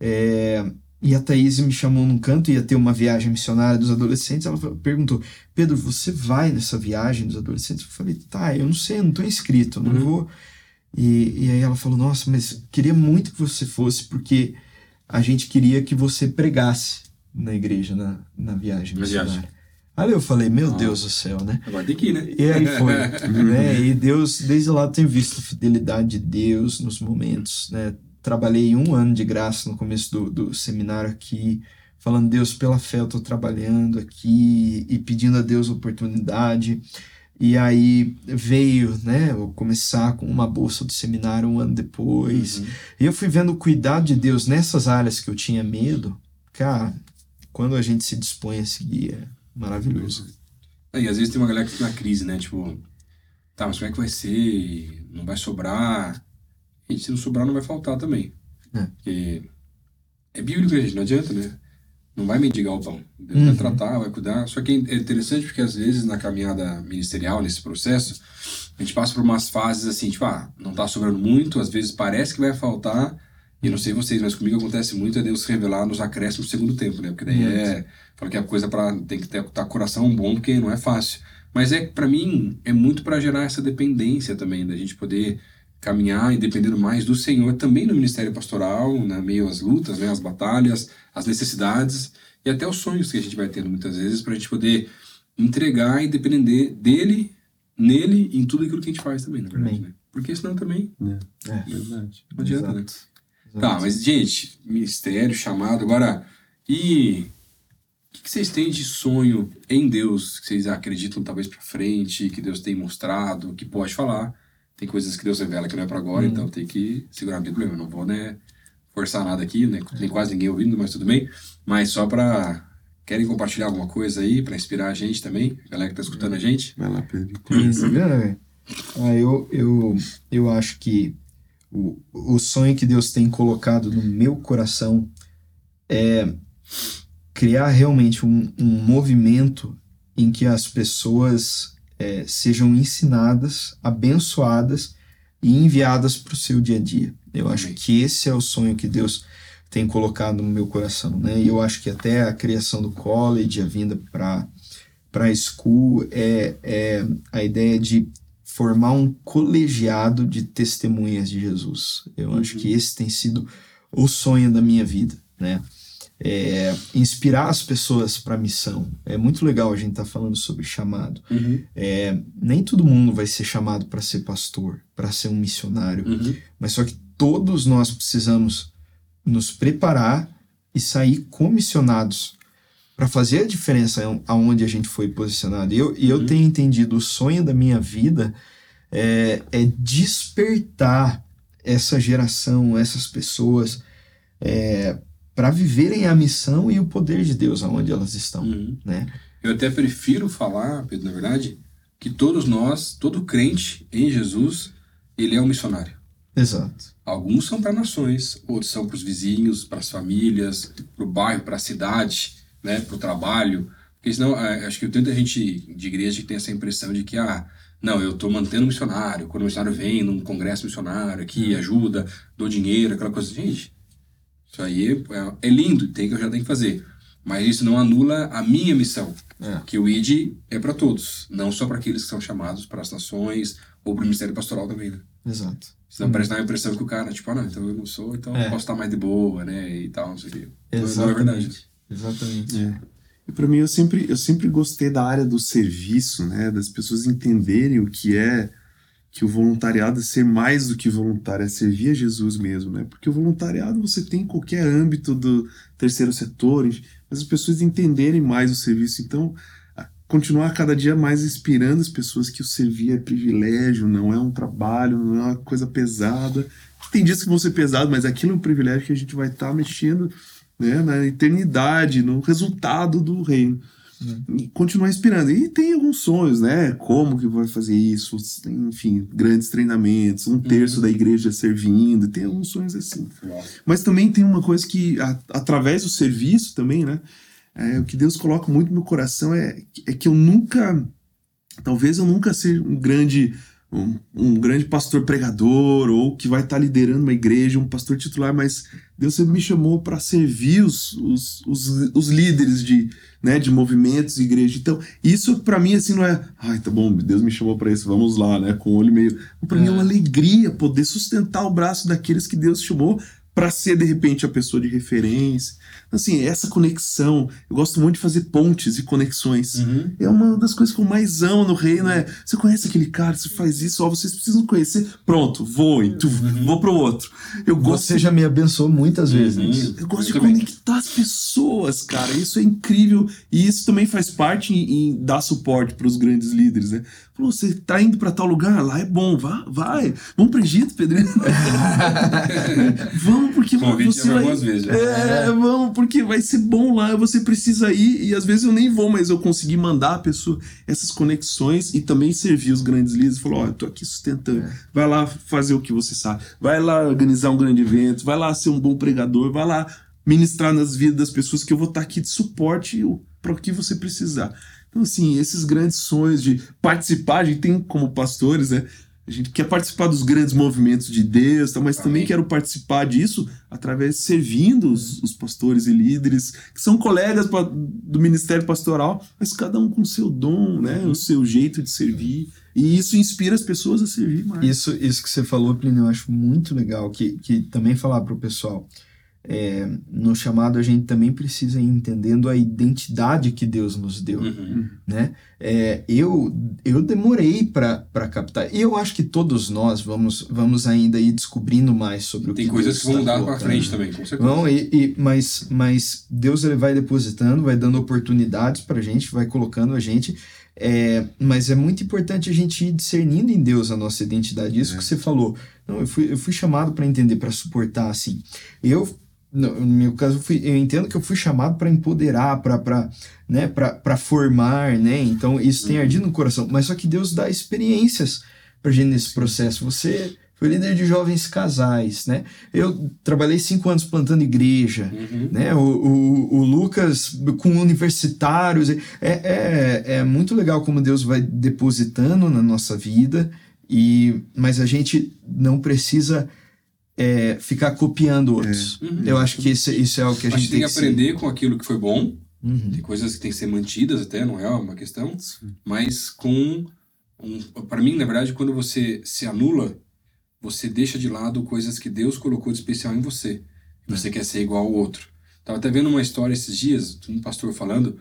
É, e a Thaís me chamou num canto, ia ter uma viagem missionária dos adolescentes. Ela perguntou: Pedro, você vai nessa viagem dos adolescentes? Eu falei: tá, eu não sei, eu não estou inscrito, eu não Uhum. vou. E, e aí ela falou: nossa, mas queria muito que você fosse, porque a gente queria que você pregasse na igreja, na, na viagem Na viagem. missionária. Aí eu falei: meu Ah. Deus do céu, né? Agora tem que ir, né? E aí foi, [LAUGHS] né? E Deus, desde lá, eu tenho visto a fidelidade de Deus nos momentos, né? Trabalhei um ano de graça no começo do, do seminário aqui, falando, Deus, pela fé eu tô trabalhando aqui e pedindo a Deus oportunidade. E aí veio, né? Eu começar com uma bolsa do seminário um ano depois. Uhum. E eu fui vendo o cuidado de Deus nessas áreas que eu tinha medo. Cara, quando a gente se dispõe a seguir, é maravilhoso. É, E às vezes tem uma galera que fica na crise, né? Tipo, tá, mas como é que vai ser? Não vai sobrar? Gente, se não sobrar, não vai faltar também. É. Porque é bíblico, gente, não adianta, né? Não vai mendigar o pão. Deus vai Uhum. tratar, vai cuidar. Só que é interessante porque às vezes na caminhada ministerial, nesse processo, a gente passa por umas fases assim, tipo, ah, não tá sobrando muito, às vezes parece que vai faltar. E não sei vocês, mas comigo acontece muito é Deus se revelar nos acréscimos do segundo tempo, né? Porque daí Muito. é. Fala que é a coisa para tem que ter tá coração bom, porque não é fácil. Mas é para mim é muito para gerar essa dependência também da gente poder caminhar e dependendo mais do Senhor também no ministério pastoral, né, meio às lutas, né, as batalhas, as necessidades e até os sonhos que a gente vai tendo muitas vezes para a gente poder entregar e depender dele, nele, em tudo aquilo que a gente faz também, na verdade, né? Porque senão também É, Verdade. não adianta, né? exato. Tá, mas gente, ministério, chamado, agora, e o que que vocês têm de sonho em Deus que vocês acreditam talvez pra frente, que Deus tem mostrado, que pode falar? Tem coisas que Deus revela que não é pra agora, então tem que segurar bem o problema. Não vou, né, forçar nada aqui, né? Tem quase ninguém ouvindo, mas tudo bem. Mas só pra. Querem compartilhar alguma coisa aí pra inspirar a gente também? A galera que tá escutando a gente? Vai lá, Pedro. Ah, eu, eu, eu acho que o, o sonho que Deus tem colocado no meu coração é criar realmente um, um movimento em que as pessoas é, sejam ensinadas, abençoadas e enviadas para o seu dia a dia. Eu acho que esse é o sonho que Deus tem colocado no meu coração, né? E eu acho que até a criação do college, a vinda para para a school é, é a ideia de formar um colegiado de testemunhas de Jesus. Eu acho que esse tem sido o sonho da minha vida, né? É, inspirar as pessoas para a missão. É muito legal a gente estar falando sobre chamado. Uhum. É, nem todo mundo vai ser chamado para ser pastor, para ser um missionário, Uhum. mas só que todos nós precisamos nos preparar e sair comissionados para fazer a diferença aonde a gente foi posicionado. E eu, e eu tenho entendido o sonho da minha vida é, é despertar essa geração, essas pessoas é, para viverem a missão e o poder de Deus aonde elas estão, Uhum. né? Eu até prefiro falar, Pedro, na verdade, que todos nós, todo crente em Jesus, ele é um missionário. Exato. Alguns são para nações, outros são para os vizinhos, para as famílias, para o bairro, para a cidade, né, para o trabalho. Porque senão, eh, acho que tanta gente de igreja que tem essa impressão de que, ah, não, eu estou mantendo o missionário. Quando o missionário vem num congresso missionário aqui, ajuda, dou dinheiro, aquela coisa. Gente, isso aí é, é lindo, tem que eu já tenho que fazer. Mas isso não anula a minha missão, É. que o ID é para todos, não só para aqueles que são chamados para as nações ou para o ministério pastoral também, né? Exato. Senão parece dar a impressão que o cara, tipo, ah, não, então eu não sou, então É. eu posso estar mais de boa, né, e tal, não sei o quê. Então, Não é verdade. Exatamente. É. E para mim eu sempre eu sempre gostei da área do serviço, né, das pessoas entenderem o que é que o voluntariado é ser mais do que voluntário, é servir a Jesus mesmo, né? Porque o voluntariado você tem em qualquer âmbito do terceiro setor, mas as pessoas entenderem mais o serviço, então continuar cada dia mais inspirando as pessoas que o servir é privilégio, não é um trabalho, não é uma coisa pesada. Tem dias que vão ser pesados, mas aquilo é um privilégio que a gente vai estar mexendo né, na eternidade, no resultado do reino. E continuar inspirando. E tem alguns sonhos, né? Como que vai fazer isso? Enfim, grandes treinamentos, um terço da igreja servindo, tem alguns sonhos assim. Mas também tem uma coisa que, a- através do serviço também, né? É, o que Deus coloca muito no meu coração é, é que eu nunca. Talvez eu nunca seja um grande. Um, um grande pastor pregador ou que vai estar liderando uma igreja, um pastor titular, mas Deus sempre me chamou para servir os, os, os, os líderes de, né, de movimentos, igreja. Então, isso para mim assim não é, ai, tá bom, Deus me chamou para isso, vamos lá, né, com o olho meio. Para mim é uma alegria poder sustentar o braço daqueles que Deus chamou para ser de repente a pessoa de referência. Assim, essa conexão, eu gosto muito de fazer pontes e conexões. Uhum. É uma das coisas que eu mais amo no reino, é, você conhece aquele cara, você faz isso, ó, vocês precisam conhecer, pronto, voem, tu, vou pro outro. Eu gosto Você já me abençoou muitas vezes Uhum. eu gosto Eu de também. conectar as pessoas, cara. Isso é incrível. E isso também faz parte em, em dar suporte para os grandes líderes, né? Falou, você tá indo para tal lugar? Lá é bom, vá, vai. Vamos pro Egito, Pedrinho. [LAUGHS] vamos, porque Convite você vai... vezes. É, vamos, porque vai ser bom lá, você precisa ir, e às vezes eu nem vou, mas eu consegui mandar a pessoa essas conexões e também servir os grandes líderes. Falou, ó, eu tô aqui sustentando, vai lá fazer o que você sabe, vai lá organizar um grande evento, vai lá ser um bom pregador, vai lá ministrar nas vidas das pessoas que eu vou estar aqui de suporte para o que você precisar. Então, assim, esses grandes sonhos de participar, a gente tem como pastores, né? A gente quer participar dos grandes movimentos de Deus, tá? mas também Amém. quero participar disso através de servindo os, os pastores e líderes, que são colegas pa- do ministério pastoral, mas cada um com o seu dom, né? o seu jeito de servir. E isso inspira as pessoas a servir mais. Isso, isso que você falou, Plínio, eu acho muito legal. Que, que também falar para o pessoal. É, no chamado, a gente também precisa ir entendendo a identidade que Deus nos deu. Uhum. né? É, eu, eu demorei para captar. E eu acho que todos nós vamos, vamos ainda ir descobrindo mais sobre o Tem que coisas Deus que vão mudar pra colocando. frente também, com certeza. Vão, e, e- mas, mas Deus ele vai depositando, vai dando oportunidades para a gente, vai colocando a gente. É, mas é muito importante a gente ir discernindo em Deus a nossa identidade. Isso que você falou. Não, eu fui, eu fui chamado para entender, para suportar, assim. Eu, no, no meu caso, eu, fui- eu entendo que eu fui chamado para empoderar, para né, para formar, né? Então isso tem ardido no coração. Mas só que Deus dá experiências para gente nesse processo. Você foi líder de jovens casais, né? Eu trabalhei cinco anos plantando igreja, Uhum. né? O, o, o Lucas com universitários. É, é, é muito legal como Deus vai depositando na nossa vida E, mas a gente não precisa é, ficar copiando outros. Uhum. Eu acho que isso, isso é o que a gente que tem que aprender com aquilo que foi bom. ser- Uhum. Tem coisas que tem que ser mantidas até, não é uma questão. Mas com... Um, para mim, na verdade, quando você se anula, você deixa de lado coisas que Deus colocou de especial em você. Você quer ser igual ao outro. Tava até vendo uma história esses dias, um pastor falando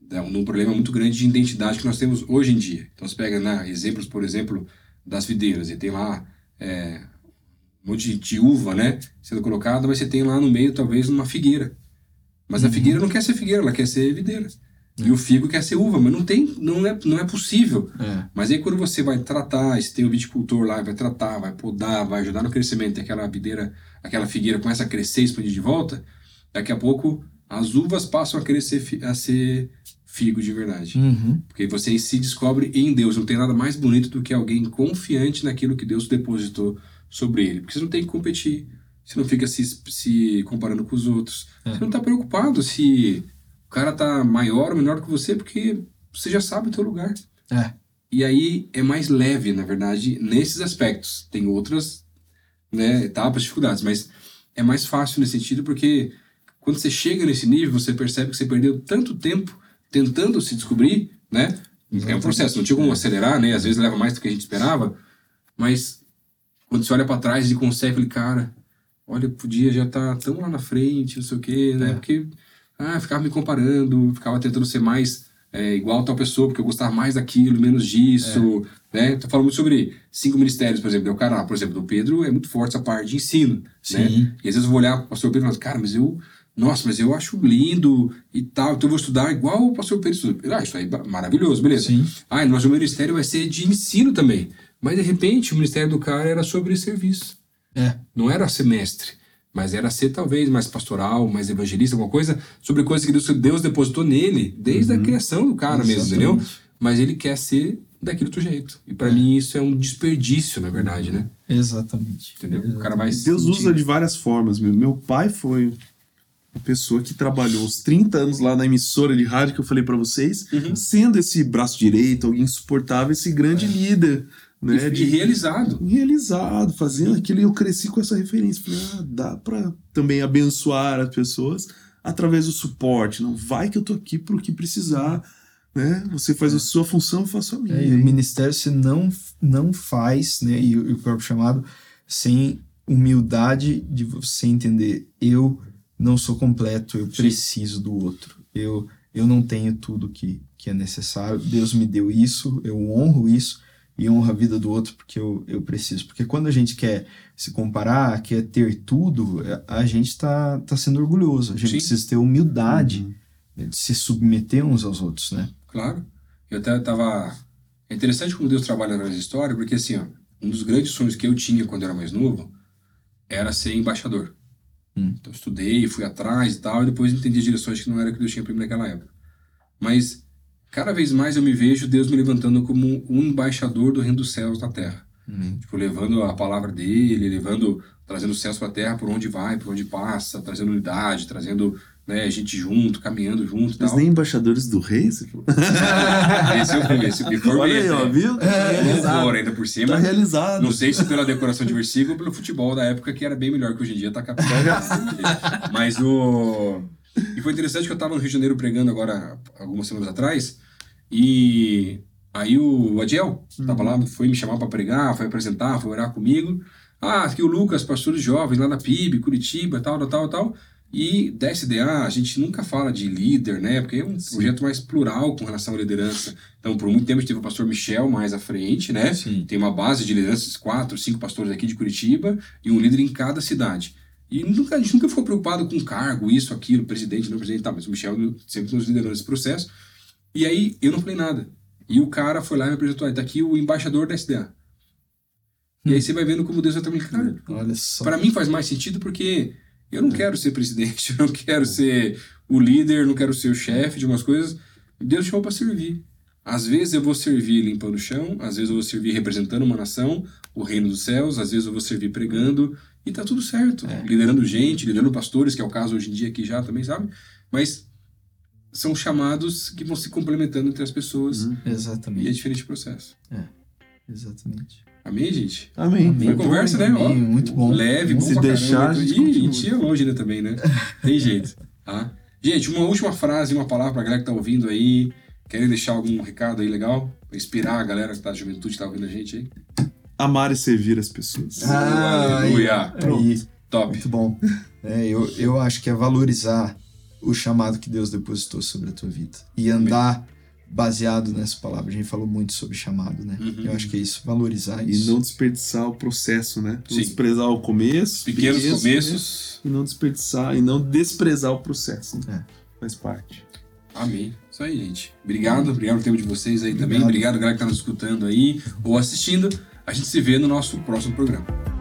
de um problema muito grande de identidade que nós temos hoje em dia. Então você pega né, exemplos, por exemplo, das videiras, e tem lá é, um monte de, uva, né, sendo colocada, mas você tem lá no meio talvez uma figueira. Mas a figueira não quer ser figueira, ela quer ser videira. E o figo quer ser uva, mas não tem, não é, não é possível. É. Mas aí quando você vai tratar, se tem o viticultor lá, vai tratar, vai podar, vai ajudar no crescimento, e aquela videira, aquela figueira começa a crescer e expandir de volta, daqui a pouco as uvas passam a crescer a ser figo de verdade. Uhum. Porque você se descobre em Deus. Não tem nada mais bonito do que alguém confiante naquilo que Deus depositou sobre ele. Porque você não tem que competir. Você não fica se, se comparando com os outros. Você não está preocupado se o cara tá maior ou menor que você, porque você já sabe o teu lugar. É. E aí é mais leve, na verdade, nesses aspectos. Tem outras né, etapas, dificuldades, mas é mais fácil nesse sentido porque quando você chega nesse nível, você percebe que você perdeu tanto tempo tentando se descobrir, né? É um processo, não tinha como acelerar, né? Às vezes leva mais do que a gente esperava, mas quando você olha para trás e consegue, ele, cara, olha, podia já estar tão lá na frente, não sei o quê, né? É. Porque ah, ficava me comparando, ficava tentando ser mais é, igual a tal pessoa, porque eu gostava mais daquilo, menos disso, né? Tô falando muito sobre cinco ministérios, por exemplo. É o cara, por exemplo, do Pedro é muito forte essa parte de ensino, né? Sim. E às vezes eu vou olhar para o pastor Pedro e falar, cara, mas eu, nossa, mas eu acho lindo e tal, então eu vou estudar igual o pastor Pedro. Ah, isso aí é maravilhoso, beleza. Sim. Ah, mas o ministério vai ser de ensino também. Mas de repente o ministério do cara era sobre serviço. É. Não era semestre, mas era ser talvez mais pastoral, mais evangelista, alguma coisa, sobre coisas que Deus, Deus depositou nele desde a criação do cara mesmo, entendeu? Uhum. Exatamente. Mas ele quer ser daquele outro jeito. E para mim isso é um desperdício, na verdade, né? Exatamente. Entendeu? O cara vai Deus sentir- usa de várias formas, meu. Meu pai foi uma pessoa que trabalhou uns 30 anos lá na emissora de rádio que eu falei pra vocês, Uhum. sendo esse braço direito, alguém suportável, esse grande líder, né? É. E, de- e realizado. realizado, fazendo aquilo. E eu cresci com essa referência. Falei, ah, dá pra também abençoar as pessoas através do suporte. Não vai que eu tô aqui pro que precisar, né? Você faz a sua função, eu faço a minha. É, e o ministério se não, não faz, né, e, o- e o próprio chamado, sem humildade de você entender, eu não sou completo, eu preciso do outro. Eu, eu não tenho tudo que, que é necessário. Deus me deu isso, eu honro isso e honro a vida do outro porque eu, eu preciso. Porque quando a gente quer se comparar, quer ter tudo, a- gente está tá sendo orgulhoso. A gente Sim. precisa ter humildade né, de se submeter uns aos outros, né? Claro. Eu até tava. É interessante como Deus trabalha na história, porque assim, ó, um dos grandes sonhos que eu tinha quando eu era mais novo era ser embaixador. Hum. Então eu estudei, fui atrás e tal, e depois entendi as direções que não era que Deus tinha para mim naquela época. Mas cada vez mais eu me vejo Deus me levantando como um embaixador do reino dos céus na terra. Hum. Tipo, levando a palavra dele, levando, trazendo os céus para a terra por onde vai, por onde passa, trazendo unidade, trazendo né, gente junto, caminhando junto e Mas tal. nem embaixadores do rei, você. [LAUGHS] Esse eu fui, esse me formei. Olha aí, ó, né? viu? Tá realizado. Louvor ainda por cima. Tá realizado. Não sei se pela decoração de versículo ou pelo futebol da época, que era bem melhor que hoje em dia, tá capitão. [LAUGHS] Mas o. E foi interessante que eu tava no Rio de Janeiro pregando agora, algumas semanas atrás, e aí o Adiel tava lá, foi me chamar para pregar, foi apresentar, foi orar comigo. Ah, aqui o Lucas, pastores jovens lá na PIB, Curitiba, tal, tal, tal, tal. E da SDA, a gente nunca fala de líder, né? Porque é um projeto mais plural com relação à liderança. Então, por muito tempo, a gente teve o pastor Michel mais à frente, né? Sim. Tem uma base de lideranças, quatro, cinco pastores aqui de Curitiba e um líder em cada cidade. E nunca, a gente nunca ficou preocupado com cargo, isso, aquilo, presidente, não presidente, tá, mas o Michel sempre nos liderou nesse processo. E aí eu não falei nada. E o cara foi lá e me apresentou, tá aqui o embaixador da SDA. E aí você vai vendo como Deus vai trabalhando. Cara, Olha só. para mim faz mais sentido porque eu não quero ser presidente, [LAUGHS] eu não quero ser o líder, não quero ser o chefe de umas coisas. Deus chamou para servir. Às vezes eu vou servir limpando o chão, às vezes eu vou servir representando uma nação, o reino dos céus, às vezes eu vou servir pregando, e tá tudo certo. Liderando gente, liderando pastores, que é o caso hoje em dia aqui já também, sabe? Mas são chamados que vão se complementando entre as pessoas e é Exatamente. diferente o processo. Exatamente. Amém, gente? Amém. Amém. Foi conversa, né? Ó, Amém, muito bom. Leve, bom Se pra deixar, caramba. a gente E a continua. gente ia longe, né, também, né? Tem jeito. Tá? Gente, uma última frase, uma palavra pra galera que tá ouvindo aí. Querem deixar algum recado aí legal? Pra inspirar a galera que tá da juventude que tá ouvindo a gente aí? Amar e servir as pessoas. Ah, Aleluia. Aí, Top. muito bom. É, eu, eu acho que é valorizar o chamado que Deus depositou sobre a tua vida. E andar baseado nessa palavra. A gente falou muito sobre chamado, né? Uhum. Eu acho que é isso, valorizar E isso. não desperdiçar o processo, né? Não Sim. desprezar o começo. Pequenos começos. E não desperdiçar e não desprezar o processo. Né? Faz parte. Amém. Isso aí, gente. Obrigado, obrigado pelo tempo de vocês aí também. Obrigado. Obrigado, galera que tá nos escutando aí ou assistindo. A gente se vê no nosso próximo programa.